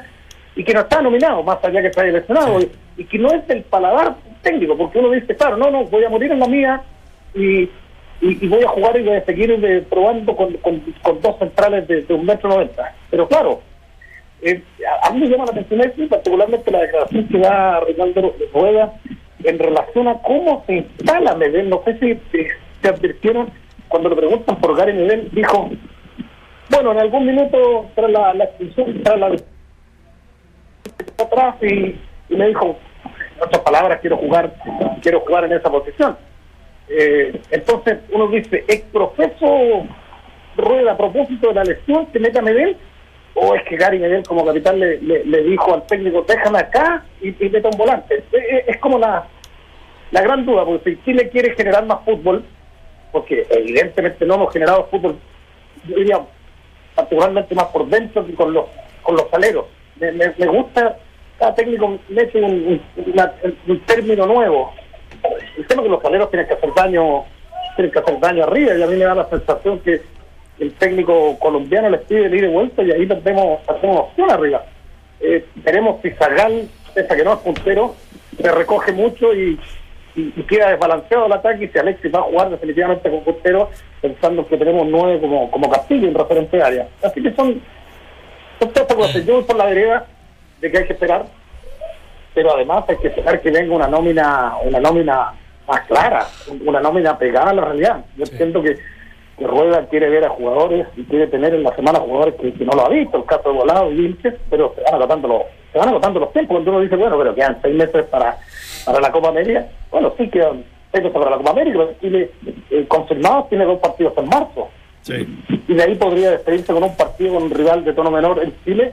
y que no está nominado, más allá que está lesionado, y, y que no es del paladar técnico, porque uno dice, claro, no, no, voy a morir en la mía y, y, y voy a jugar y voy a seguir probando con, con, dos centrales de, de un metro noventa. Pero claro, eh, a, a mí me llama la atención esto y particularmente la declaración que da Reinaldo Rueda en relación a cómo se instala Medel. No sé si se advirtieron cuando le preguntan por Gary Medel, dijo, bueno, en algún minuto tras la, la expulsión, tras la atrás y, y me dijo, en otras palabras, quiero jugar, quiero jugar en esa posición. Eh, entonces uno dice, ¿es profeso Rueda a propósito de la lesión que meta Medel? ¿O es que Gary Medel como capitán le, le, dijo al técnico, déjame acá y, y meta un volante? Es, como la, la gran duda, porque si Chile quiere generar más fútbol, porque evidentemente no hemos generado fútbol, yo diría, particularmente más por dentro que con los, con los aleros. Me, me, me gusta, cada técnico mete un término nuevo. El tema es que los aleros tienen que hacer daño, tienen que hacer daño arriba, y a mí me da la sensación que el técnico colombiano les pide el ir de vuelta y ahí perdemos, hacemos opción arriba. Eh, veremos si Zagal, pese a que no es puntero, se recoge mucho y, y, y queda desbalanceado el ataque y si Alexis va a jugar definitivamente con Costero pensando que tenemos nueve como, como Castillo en referente área. Así que son, son todas estas cosas. Yo voy por la vereda de que hay que esperar, pero además hay que esperar que venga una nómina, una nómina más clara, una nómina pegada a la realidad. Yo entiendo que, que Rueda quiere ver a jugadores y quiere tener en la semana jugadores que, que no lo ha visto, el caso de Volado y Vilches, pero se van agotando los, se van agotando los tiempos. Cuando uno dice, bueno, pero quedan seis meses para, para la Copa América, bueno, sí quedan seis meses para la Copa América, pero Chile eh, confirmados tiene dos partidos en marzo. Y de ahí podría despedirse con un partido con un rival de tono menor en Chile.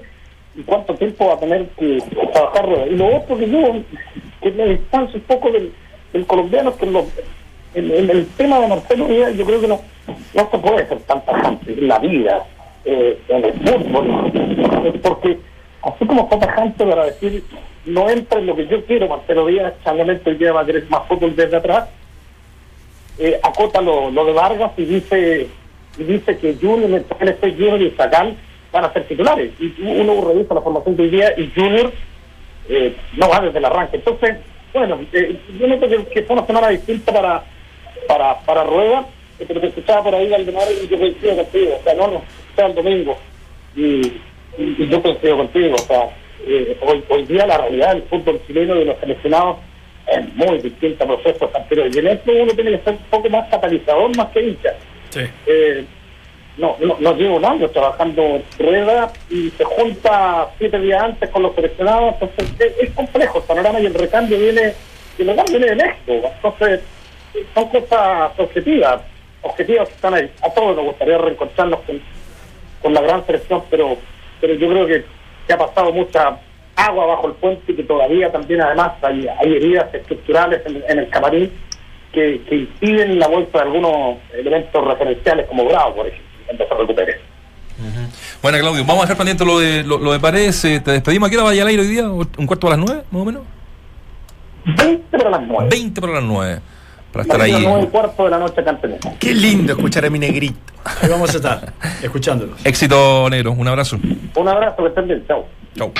¿Y cuánto tiempo va a tener que trabajar? Y lo otro que yo, que me distancio un poco del, colombiano, que en, el tema de Marcelo Díaz, yo creo que no, no se puede ser tan tajante en la vida, eh, en el fútbol, eh, porque así como fue tajante para decir, no entra en lo que yo quiero, Marcelo Díaz, changamente hoy día va a querer más fútbol desde atrás, eh, acota lo, lo de Vargas y dice y dice que Junior, PNC Junior y Sacal van a ser titulares. Y uno revisa la formación de hoy día y Junior eh, no va desde el arranque. Entonces, bueno, eh, yo noto que, que fue una semana distinta para para, para Rueda, eh, pero te escuchaba por ahí Valdemar y yo coincido contigo, o sea, no, no, sea el domingo. Y, y- y yo coincido contigo, o sea, eh, hoy, hoy día la realidad del fútbol chileno y de los seleccionados es muy distinta a procesos anteriores. Y en esto uno tiene que ser un poco más catalizador más que hincha. Eh, no, no, llevo un año trabajando rueda y se junta siete días antes con los seleccionados, entonces es, complejo el panorama y el recambio viene, el viene de México, entonces son cosas objetivas, objetivas que están ahí. A todos nos gustaría reencontrarnos con, la gran selección, pero pero yo creo que, que ha pasado mucha agua bajo el puente y que todavía también además hay, hay heridas estructurales en, en el camarín que, que impiden la vuelta de algunos elementos referenciales como Bravo, por ejemplo, cuando se recupere. Bueno, Claudio, vamos a dejar pendiente lo de, lo, lo de Paredes. eh, ¿Te despedimos? ¿A qué hora vaya al aire hoy día? ¿Un cuarto a las nueve, más o menos? 20 para las 9. 20 para las nueve. Para estar A ahí. 9 y cuarto de la noche. Qué lindo escuchar a mi negrito. Ahí vamos a estar, escuchándolos. Éxito, negro. Un abrazo. Un abrazo, que estén bien, chao. Chau.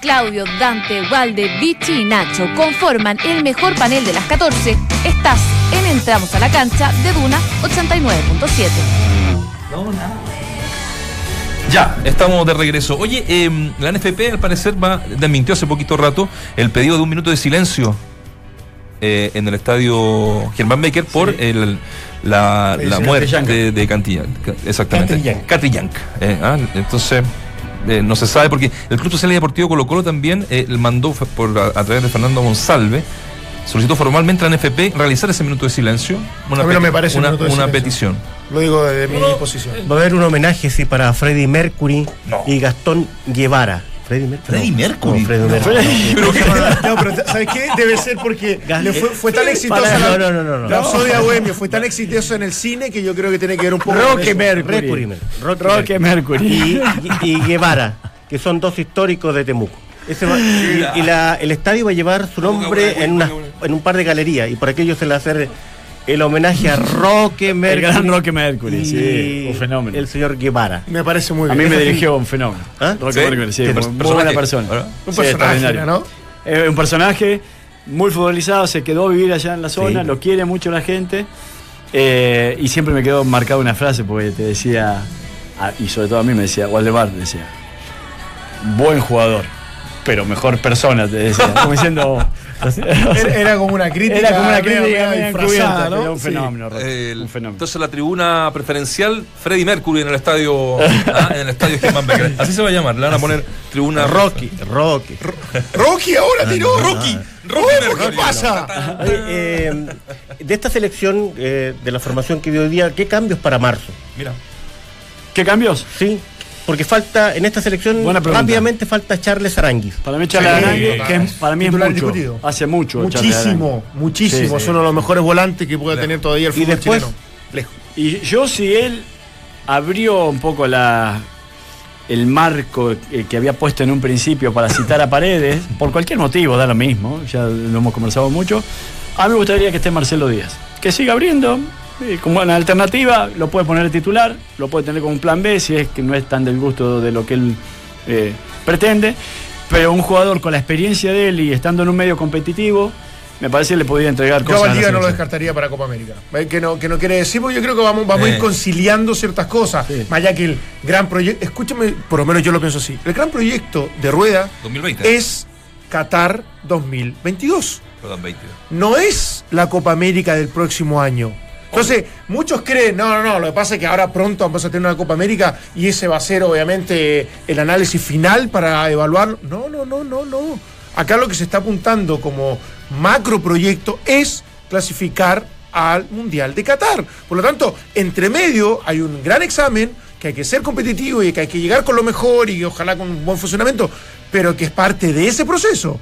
Claudio, Dante, Valde, Vichy y Nacho conforman el mejor panel de las 14. Estás en Entramos a la Cancha de Duna 89.7. Ya, estamos de regreso. Oye, eh, la NFP al parecer va, desmintió hace poquito rato el pedido de un minuto de silencio eh, en el estadio Germán Becker por el, la, muerte de, de Cantilla. Ca- Exactamente. Catrillanca. Eh, ah, entonces, eh, no se sabe porque el Club Social y Deportivo Colo Colo también eh, mandó por, a, a través de Fernando Monsalve. Solicitó formalmente a la NFP realizar ese minuto de silencio. Una, A mí no me parece un una, petición. Lo digo desde mi posición. Va a haber un homenaje sí, para Freddie Mercury No. y Gastón Guevara. Freddie Mercury. No, Mercury. no, No. Mercury. No, pero ¿sabes qué? Debe ser porque le fue, fue tan exitosa no, no, no, no. la Rapsodia Bohemia, fue tan exitoso en el cine que yo creo que tiene que ver un poco con Roque eso. Mercury. Mercury. Roque Roque Mercury. Y, y- y Guevara, que son dos históricos de Temuco. Ese va- y y la- el estadio va a llevar su nombre en, una- en un par de galerías y por aquello se le va a hacer el homenaje a Roque Mercury. El gran Roque Mercury, y sí, un fenómeno. El señor Guevara. Me parece muy A bien. mí me dirigió un fenómeno. ¿Ah? Roque ¿Sí? Mercury, sí, ¿Qué muy, pers- muy personaje? buena persona. ¿verdad? Un Sí, personaje. ¿no? Eh, un personaje muy futbolizado, se quedó a vivir allá en la zona, Sí. lo quiere mucho la gente. eh, y siempre me quedó marcada una frase porque te decía, a- y sobre todo a mí me decía, Waldemar decía, buen jugador, pero mejor persona, te decía. Como diciendo. Era, era como una crítica. Era como una crítica disfrazada, encubierta, ¿no? un Sí. fenómeno, Roque, El- un fenómeno. Entonces la tribuna preferencial Freddy Mercury en el estadio ah, en el estadio Germán Becker. Así se va a llamar, le van a poner tribuna Rocky, Rocky. Rocky ahora tiró. Rocky. Rocky ¿Qué pasa? Eh, de esta selección, eh, de la formación que vio hoy día, ¿qué cambios para marzo? Mira. ¿Qué cambios? Sí, porque falta, en esta selección, rápidamente falta Charles Aranguis. Para mí Charles Sí, Aranguis, que es- para mí es mucho. Hace mucho. Muchísimo, muchísimo. Sí, Es sí. uno de los mejores volantes que pueda tener todavía el Y fútbol después- chileno. Lejos. Y yo si él abrió un poco la el marco eh, que había puesto en un principio para citar a Paredes, por cualquier motivo, da lo mismo, ya lo hemos conversado mucho, a mí me gustaría que esté Marcelo Díaz. Que siga abriendo, como una alternativa, lo puede poner de titular, lo puede tener como un plan B si es que no es tan del gusto de lo que él eh, pretende, pero un jugador con la experiencia de él y estando en un medio competitivo, me parece que le podía entregar Yo cosas. a a Valdivia no lo descartaría para Copa América. Eh, Que no, que no quiere decir, porque yo creo que vamos, vamos a ir Eh. conciliando ciertas cosas. Más allá que el gran proyecto, escúchame, por lo menos yo lo pienso así. El gran proyecto de Rueda 2020. es Qatar 2022. Perdón, 20. No es la Copa América del próximo año. Entonces, muchos creen, no, no, no, lo que pasa es que ahora pronto vamos a tener una Copa América y ese va a ser obviamente el análisis final para evaluar. No, no, no, no, no. Acá lo que se está apuntando como macro proyecto es clasificar al Mundial de Qatar. Por lo tanto, entre medio hay un gran examen que hay que ser competitivo y que hay que llegar con lo mejor y ojalá con un buen funcionamiento, pero que es parte de ese proceso.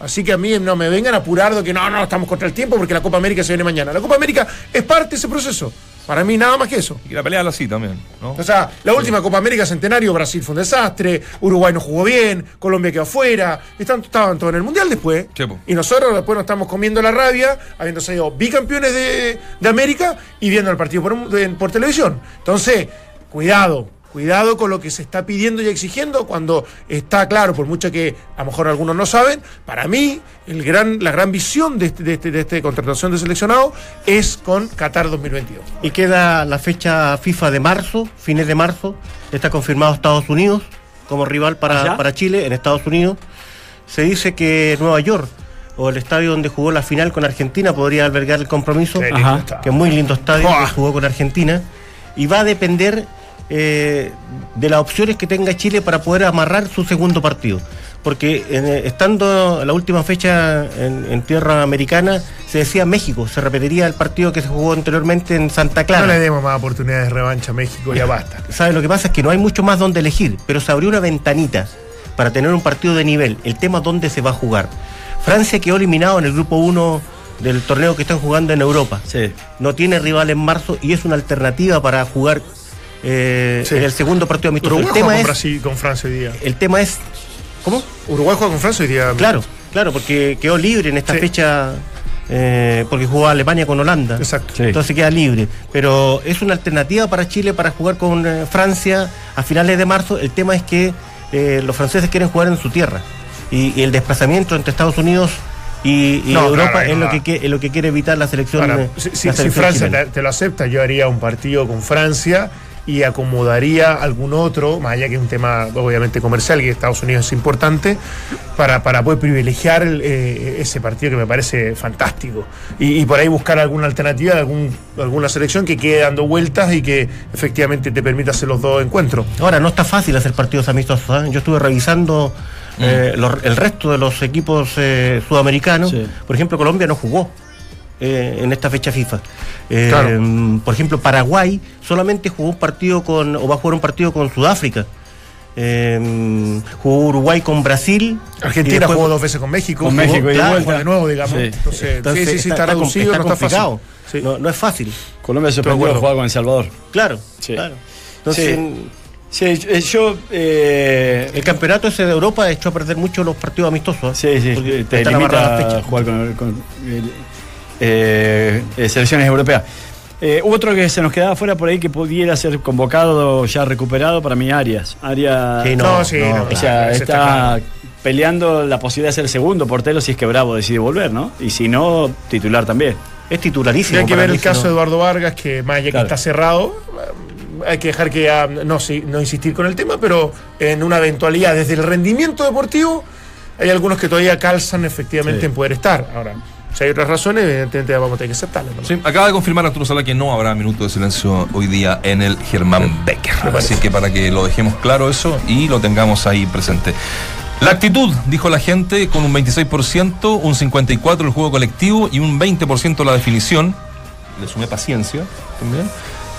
Así que a mí no me vengan a apurar de que no, no, estamos contra el tiempo porque la Copa América se viene mañana. La Copa América es parte de ese proceso. Para mí nada más que eso. Y la pelea así también, ¿no? O sea, la última Copa América Centenario, Brasil fue un desastre, Uruguay no jugó bien, Colombia quedó afuera, están, estaban todos en el Mundial después. Chepo. Y nosotros después nos estamos comiendo la rabia, habiendo sido bicampeones de, de América y viendo el partido por, por televisión. Entonces, cuidado, cuidado con lo que se está pidiendo y exigiendo cuando está claro, por mucho que a lo mejor algunos no saben, para mí el gran, la gran visión de este, de, este, de este contratación de seleccionado es con Qatar 2022. Y queda la fecha FIFA de marzo, fines de marzo. Está confirmado Estados Unidos como rival para, para Chile en Estados Unidos. Se dice que Nueva York o el estadio donde jugó la final con Argentina podría albergar el compromiso. Que es muy lindo estadio, que jugó con Argentina, y va a depender eh, de las opciones que tenga Chile para poder amarrar su segundo partido. Porque eh, estando la última fecha en, en tierra americana, se decía México, se repetiría el partido que se jugó anteriormente en Santa Clara. No le demos más oportunidades de revancha a México, ya basta. ¿Sabe? Lo que pasa es que no hay mucho más donde elegir, pero se abrió una ventanita para tener un partido de nivel. El tema es dónde se va a jugar. Francia quedó eliminado en el grupo 1 del torneo que están jugando en Europa. Sí. No tiene rival en marzo y es una alternativa para jugar eh, Sí. en el segundo partido amistoso. Uruguay El tema, con, es, Brasil, con Francia hoy día. el tema es. ¿Cómo? Uruguay juega con Francia hoy día. Claro, claro, porque quedó libre en esta Sí. fecha. eh, porque jugó Alemania con Holanda. Exacto. Sí. Entonces queda libre. Pero es una alternativa para Chile para jugar con eh, Francia a finales de marzo. El tema es que eh, los franceses quieren jugar en su tierra. Y, y el desplazamiento entre Estados Unidos y, y No, Europa claro, es, no lo que, que- es lo que quiere evitar la selección. Ahora, eh, si, Francia te lo acepta, yo haría un partido con Francia y acomodaría algún otro, más allá que es un tema obviamente comercial, que Estados Unidos es importante, para, para poder privilegiar el, eh, ese partido que me parece fantástico. Y, y por ahí buscar alguna alternativa de algún, alguna selección que quede dando vueltas y que efectivamente te permita hacer los dos encuentros. Ahora, no está fácil hacer partidos amistosos. ¿eh? Yo estuve revisando eh, los- el resto de los equipos eh, sudamericanos. Sí. Por ejemplo, Colombia no jugó eh, en esta fecha FIFA. Eh, Claro. Por ejemplo, Paraguay solamente jugó un partido con, o va a jugar un partido con Sudáfrica. Eh, jugó Uruguay con Brasil. Argentina después- jugó dos veces con México, Con jugó- México y de claro, de nuevo, digamos. Sí. Entonces, Entonces, sí, sí, está, com- reducido, está no está fácil. complicado. Sí. No, no es fácil. Colombia se sorprendió acuerdo. jugar con El Salvador. Claro. Sí. claro. Entonces, Sí, yo. eh, el campeonato ese de Europa echó a perder mucho los partidos amistosos. Sí, sí, porque te limita a jugar con, con, eh, selecciones europeas. Eh, otro que se nos quedaba fuera por ahí que pudiera ser convocado, ya recuperado, para mí Arias. Arias Sí, No, sí, no, o claro, sea, está, está claro. peleando la posibilidad de ser segundo portero si es que Bravo decide volver, ¿no? Y si no, titular también. Es Y titularísimo. hay que ver mí, el caso de Eduardo Vargas, que más allá que Claro. está cerrado, eh, hay que dejar que ah, no, sí, no insistir con el tema, pero en una eventualidad, desde el rendimiento deportivo, hay algunos que todavía calzan efectivamente Sí. en poder estar. Ahora, si hay otras razones, evidentemente vamos a tener que aceptarlas. ¿no? Sí, acaba de confirmar Arturo Sala que no habrá minuto de silencio hoy día en el Germán Becker. Así que para que lo dejemos claro eso y lo tengamos ahí presente. La actitud, dijo la gente, con un 26%, un 54% el juego colectivo y un 20% la definición. Le sumé paciencia también.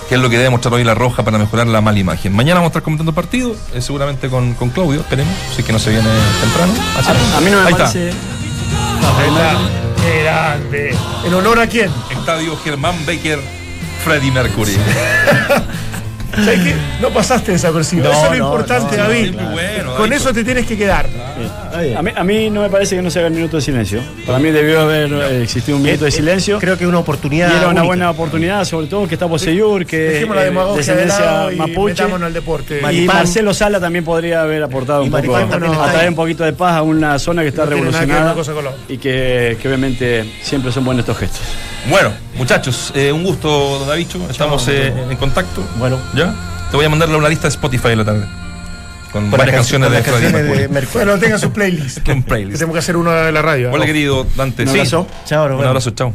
Que es lo que debe mostrar hoy la roja para mejorar la mala imagen. Mañana vamos a estar comentando el partido, eh, seguramente con, con Claudio, esperemos, si es que no se viene temprano. A, a mí no me Ahí está. parece. ¡Qué grande! ¿En honor a quién? Estadio Germán Becker, Freddy Mercury. ¿Sabes qué? No pasaste desapercibido. No, eso es lo no, importante, no, David. bueno, Con eso te tienes que quedar. A mí, a mí no me parece que no se haga el minuto de silencio. Para mí debió haber eh, existido un minuto de silencio. Creo que es una oportunidad. Y era una única. buena oportunidad, sobre todo que está Poseyur, que Dejemos la eh, demagogia de descendencia mapuche. metámonos al deporte. Y. Marcelo Sala también podría haber aportado Y un poco, a traer un poquito de paz a una zona que está que revolucionada y que, que obviamente siempre son buenos estos gestos. Bueno, muchachos, eh, un gusto, Davicho. Estamos eh, en contacto. Bueno. ¿Ya? Te voy a mandarle una lista de Spotify en la tarde. Con varias canciones de canciones de. Bueno, tengan su playlist. Un Que playlist. tenemos que hacer uno de la radio. Hola, querido Dante. Un Sí. abrazo. Chao, nos Un abrazo, chao.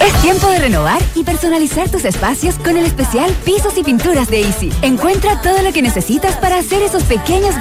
Es tiempo de renovar y personalizar tus espacios con el especial Pisos y Pinturas de Easy. Encuentra todo lo que necesitas para hacer esos pequeños